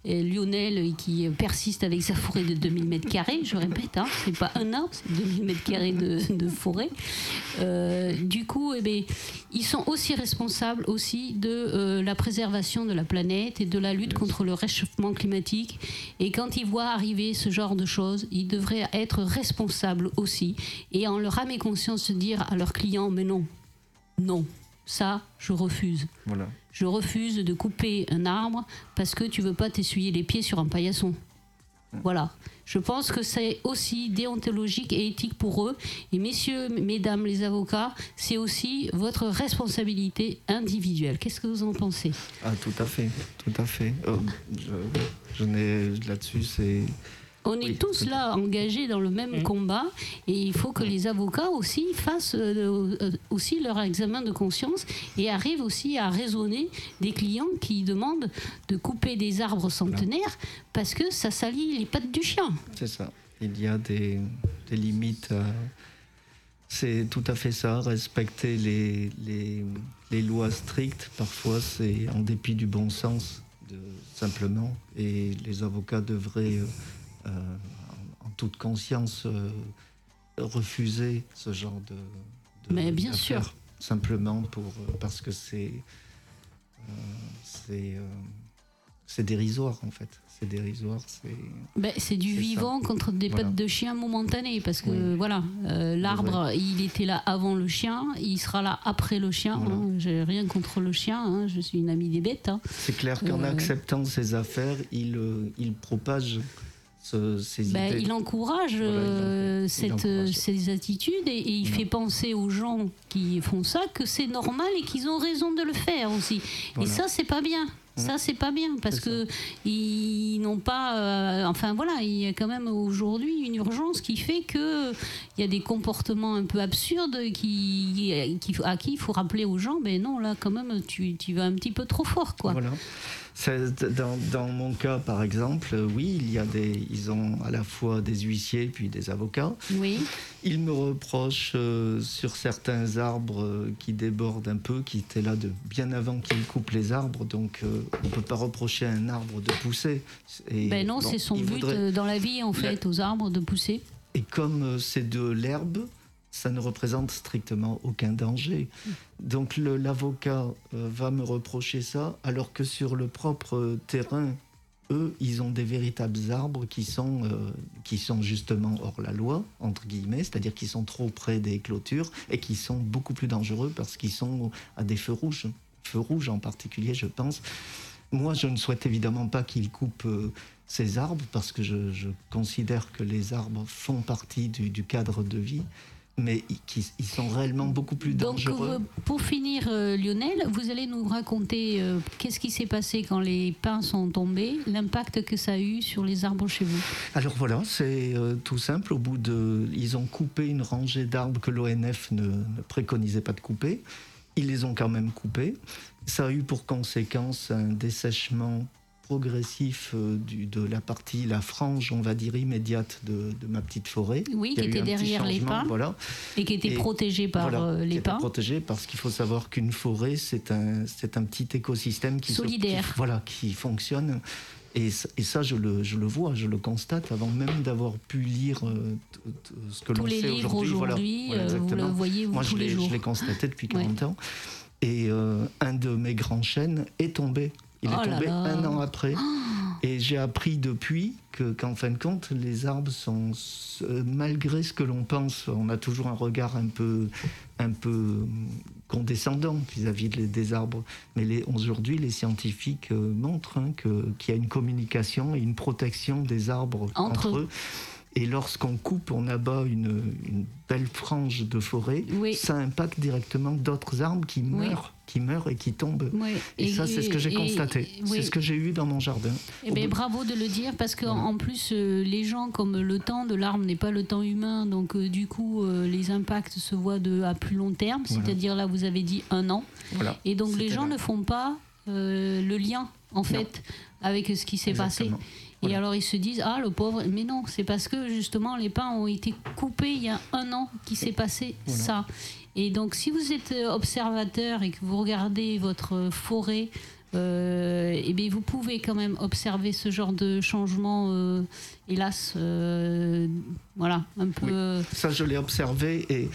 Lionel euh, qui persiste avec sa forêt de 2000 mètres carrés, je répète, hein, c'est pas un arbre, c'est 2000 mètres carrés de, de forêt. Euh, du coup, eh ben, ils sont aussi responsables aussi de euh, la préservation de la planète et de la lutte contre le réchauffement climatique. Et quand ils voient arriver ce genre de choses, ils devraient être responsables aussi et en leur âme et conscience se dire à leurs clients, mais non, non, ça, je refuse. Voilà. Je refuse de couper un arbre parce que tu veux pas t'essuyer les pieds sur un paillasson. Voilà. Je pense que c'est aussi déontologique et éthique pour eux. Et messieurs, mesdames les avocats, c'est aussi votre responsabilité individuelle. Qu'est-ce que vous en pensez? Ah, tout à fait. Euh, je, je n'ai là-dessus, c'est On est Oui, tous là engagés dans le même Mhm. combat et il faut que les avocats aussi fassent euh, euh, aussi leur examen de conscience et arrivent aussi à raisonner des clients qui demandent de couper des arbres centenaires parce que ça salit les pattes du chien. C'est ça. Il y a des, des limites. à- C'est tout à fait ça, respecter les, les, les lois strictes. Parfois, c'est en dépit du bon sens, de, simplement. Et les avocats devraient, euh, euh, en, en toute conscience, euh, refuser ce genre de. de- Mais bien sûr. Simplement pour, euh, parce que c'est. euh, c'est. euh, c'est dérisoire, en fait. C'est dérisoire. C'est. Ben, c'est du ça. vivant contre des Voilà. pattes de chien momentanées parce que Oui. voilà, euh, l'arbre il était là avant le chien, il sera là après le chien. Voilà. hein. J'ai rien contre le chien, hein. je suis une amie des bêtes. hein. C'est clair qu'en Euh, acceptant ces affaires, il, euh, il propage ce- ces Ben, idées. il encourage Voilà, il euh, il euh, encourage. ces attitudes et, et il fait penser aux gens qui font ça que c'est normal et qu'ils ont raison de le faire aussi. Voilà. Et ça, c'est pas bien. Ça, c'est pas bien parce que ils n'ont pas. euh, enfin voilà, il y a quand même aujourd'hui une urgence qui fait que il y a des comportements un peu absurdes qui, qui- à qui il faut rappeler aux gens. Ben non, là quand même, tu, tu vas un petit peu trop fort, quoi. Voilà. Dans, dans mon cas, par exemple, oui, il y a des, ils ont à la fois des huissiers puis des avocats. Oui. Ils me reprochent euh, sur certains arbres euh, qui débordent un peu, qui étaient là de bien avant qu'ils coupent les arbres, donc euh, on ne peut pas reprocher à un arbre de pousser. Et, Ben non, bon, c'est son but voudraient- dans la vie en fait, aux arbres de pousser. Et comme c'est de l'herbe, ça ne représente strictement aucun danger. Donc l'avocat euh, va me reprocher ça, alors que sur le propre terrain, eux, ils ont des véritables arbres qui sont, euh, qui sont justement hors la loi, entre guillemets, c'est-à-dire qui sont trop près des clôtures et qui sont beaucoup plus dangereux parce qu'ils sont à des feux rouges, feux rouges en particulier, je pense. Moi, je ne souhaite évidemment pas qu'ils coupent euh, ces arbres parce que je, considère que les arbres font partie du cadre de vie, mais qui- ils sont réellement beaucoup plus Donc, dangereux. euh, pour finir, euh, Lionel, vous allez nous raconter euh, qu'est-ce qui s'est passé quand les pins sont tombés, l'impact que ça a eu sur les arbres chez vous. Alors voilà, c'est euh, tout simple. Au bout de, ils ont coupé une rangée d'arbres que l'ONF ne, ne préconisait pas de couper. Ils les ont quand même coupés. Ça a eu pour conséquence un dessèchement progressif euh, du- de la partie, la frange, on va dire, immédiate de, de ma petite forêt. Oui, qui était derrière les pins Voilà. et qui était Et protégé par Voilà, euh, qui les était pins. protégé parce qu'il faut savoir qu'une forêt, c'est un, c'est un petit écosystème qui, se- Solidaire. qui- voilà, qui fonctionne. Et, ça- et ça, je le, je le vois, je le constate avant même d'avoir pu lire euh, t- t- ce que l'on livres aujourd'hui. Voilà, voilà, vous le voyez vous, Moi, tous je les l'ai, jours. je l'ai constaté depuis Ouais. 40 ans. Et euh, un de mes grands chênes est tombé. Il Oh est là tombé là. un an après. Et j'ai appris depuis que, qu'en fin de compte, les arbres sont, malgré ce que l'on pense, on a toujours un regard un peu, un peu condescendant vis-à-vis de- des arbres. Mais les- aujourd'hui, les scientifiques euh, montrent hein, que, qu'il y a une communication et une protection des arbres Entre entre, eux. eux. Et lorsqu'on coupe, on abat une, une belle frange de forêt, Oui. ça impacte directement d'autres arbres qui Oui. meurent, qui meurent et qui tombent. Oui. Et, ça, c'est ce que j'ai constaté. oui. C'est ce que j'ai eu dans mon jardin. Eh ben, bravo de le dire parce qu'en Voilà. en plus euh, les gens comme le temps de l'arbre n'est pas le temps humain donc euh, du coup euh, les impacts se voient de à plus long terme Voilà. c'est-à-dire là vous avez dit un an Voilà. et donc les gens là. ne font pas le lien en fait avec ce qui s'est passé et alors ils se disent ah le pauvre mais non c'est parce que justement les pins ont été coupés il y a un an qu'il s'est passé Voilà. ça et donc si vous êtes euh, observateur et que vous regardez votre forêt euh, eh bien, vous pouvez quand même observer ce genre de changement, euh, hélas, euh, voilà, un peu. Ça, je l'ai observé. Et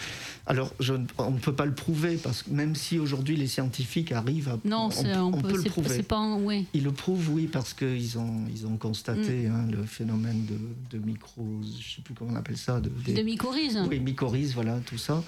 alors, je, on ne peut pas le prouver parce que même si aujourd'hui les scientifiques arrivent à. Non, on, on on peut, peut, le prouver. pas, ouais. Ils le prouvent, oui, parce qu'ils ont, ils ont constaté Mm. hein, le phénomène de, de micro. Je ne sais plus comment on appelle ça. De, des- de mycorhize. Oui, mycorhizes, voilà, tout ça.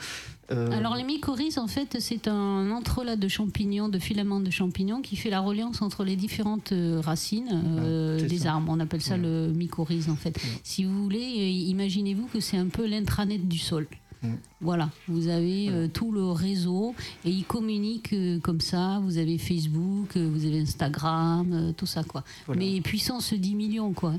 Euh, Alors les mycorhizes, en fait, c'est un entrelac de champignons, de filaments de champignons qui fait la reliance entre les différentes euh, racines euh, des ça. arbres. On appelle ça Ouais. le mycorhize, en fait. Si vous voulez, imaginez-vous que c'est un peu l'intranet du sol. Ouais. Voilà, vous avez euh, tout le réseau et ils communiquent euh, comme ça. Vous avez Facebook, euh, vous avez Instagram, tout ça quoi. Voilà. Mais puissance 10 millions quoi.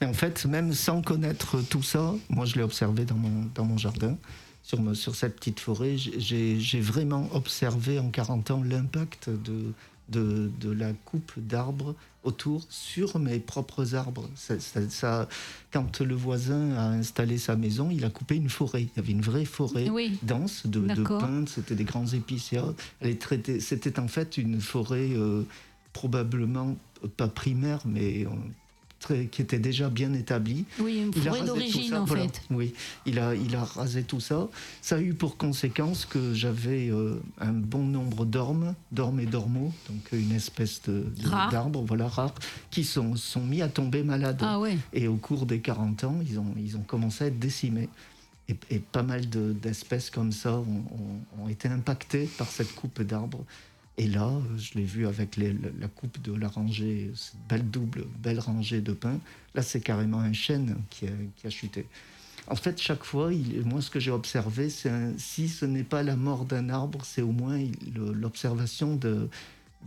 Mais en fait, même sans connaître tout ça, moi je l'ai observé dans mon, dans mon jardin, sur, me- sur cette petite forêt, j'ai vraiment observé en 40 ans l'impact de, de, de la coupe d'arbres autour sur mes propres arbres. Ça, ça- ça- quand le voisin a installé sa maison, il a coupé une forêt. Il y avait une vraie forêt Oui. dense de, pins, c'était des grands traitée, c'était en fait une forêt euh, probablement pas primaire, mais euh, très, qui était déjà bien établie. Oui, une Il a forêt rasé tout d'origine ça, en voilà. fait. Oui, il a, il a rasé tout ça. Ça a eu pour conséquence que j'avais euh, un bon nombre d'ormes, d'ormes et d'ormeaux, donc euh, une espèce d'arbres, voilà, rares, qui sont, sont mis à tomber malades. Ah ouais. Et au cours des 40 ans, ils ont, ils ont commencé à être décimés. Et, et pas mal de- d'espèces comme ça ont, ont- ont été impactées par cette coupe d'arbres. Et là, je l'ai vu avec la coupe de la rangée, cette belle double, belle rangée de pins. Là, c'est carrément un chêne qui a, chuté. En fait, chaque fois, moi, ce que j'ai observé, c'est si ce n'est pas la mort d'un arbre, c'est au moins l'observation de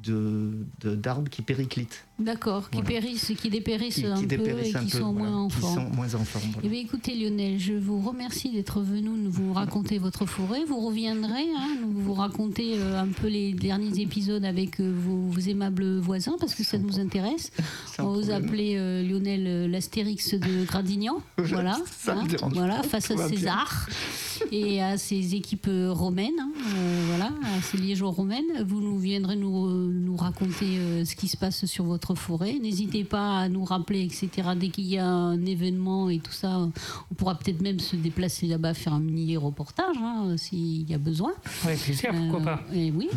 de- d'arbres qui périclitent, D'accord, qui périssent, qui dépérissent qui, un qui peu dépérissent et un qui peu, sont voilà, moins en qui forme. sont moins en forme. voilà. Eh bien, écoutez Lionel, je vous remercie d'être venu nous vous raconter votre forêt. Vous reviendrez, hein, nous vous raconter euh, un peu les derniers épisodes avec euh, vos, vos aimables voisins parce que ça nous intéresse. Sans On vous problème. appelait euh, Lionel l'Astérix de Gradignan, voilà, hein, Ça me dérange voilà, pas, face à va bien. Et à ses équipes romaines, hein, euh, voilà, à ses liégeois romaines. Vous nous viendrez nous, euh, nous raconter euh, ce qui se passe sur votre forêt. N'hésitez pas à nous rappeler, etc. Dès qu'il y a un événement et tout ça, on pourra peut-être même se déplacer là-bas, faire un mini reportage hein, s'il y a besoin. Avec plaisir, pourquoi pas. et oui.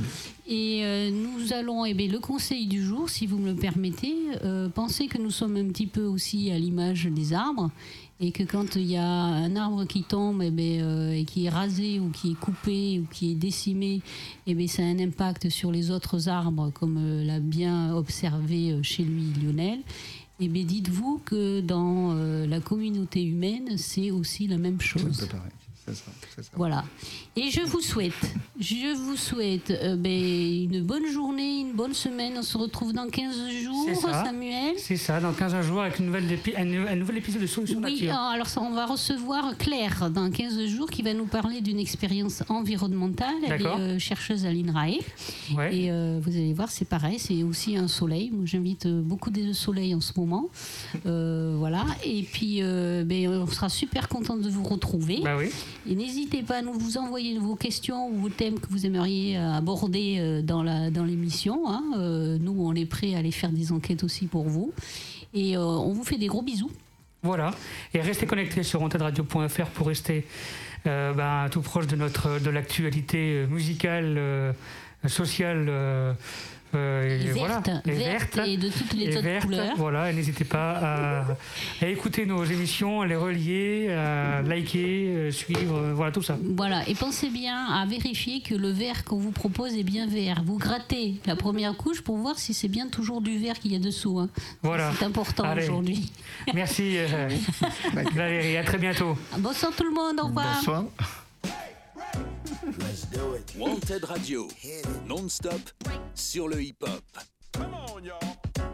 Et euh, nous allons, eh bien, le conseil du jour, si vous me le permettez, euh, pensez que nous sommes un petit peu aussi à l'image des arbres et que quand il y a un arbre qui tombe eh bien, euh, et qui est rasé ou qui est coupé ou qui est décimé, eh bien, ça a un impact sur les autres arbres, comme euh, l'a bien observé euh, chez lui Lionel. Eh bien, dites-vous que dans la communauté humaine, c'est aussi la même C'est chose. pareil. Ça, ça. Voilà. Et je vous souhaite, je vous souhaite euh, ben, une bonne journée, une bonne semaine. On se retrouve dans 15 jours, C'est ça. Samuel. C'est ça, dans 15 jours, avec une nouvelle épi- un, un nouvel épisode de Solution Oui, Nature. alors ça, on va recevoir Claire dans 15 jours qui va nous parler d'une expérience environnementale. Elle est D'accord. euh, chercheuse à l'INRAE. Ouais. Et euh, vous allez voir, c'est pareil, c'est aussi un soleil. Moi, j'invite euh, beaucoup de soleil en ce moment. Euh, voilà. Et puis, euh, ben, on sera super content de vous retrouver. Bah oui. Et n'hésitez pas à nous vous envoyer vos questions ou vos thèmes que vous aimeriez euh, aborder euh, dans la dans l'émission. hein. Euh, nous, on est prêts à aller faire des enquêtes aussi pour vous. Et on vous fait des gros bisous. Voilà. Et restez connectés sur ontadradio.fr pour rester ben, tout proche de notre de l'actualité musicale, sociale. Euh, Et et voilà. verte, Et verte et de toutes les autres verte, couleurs. Voilà, et n'hésitez pas à, à écouter nos émissions, à les relier, à liker, euh, suivre, euh, voilà tout ça. Voilà, et pensez bien à vérifier que le verre qu'on vous propose est bien vert. Vous grattez la première couche pour voir si c'est bien toujours du verre qu'il y a dessous. hein. Voilà. C'est important aujourd'hui. Merci euh, Valérie, à très bientôt. Bonsoir tout le monde, au revoir. Bonsoir. Wanted Radio, non-stop sur le hip-hop. Come on, y'all.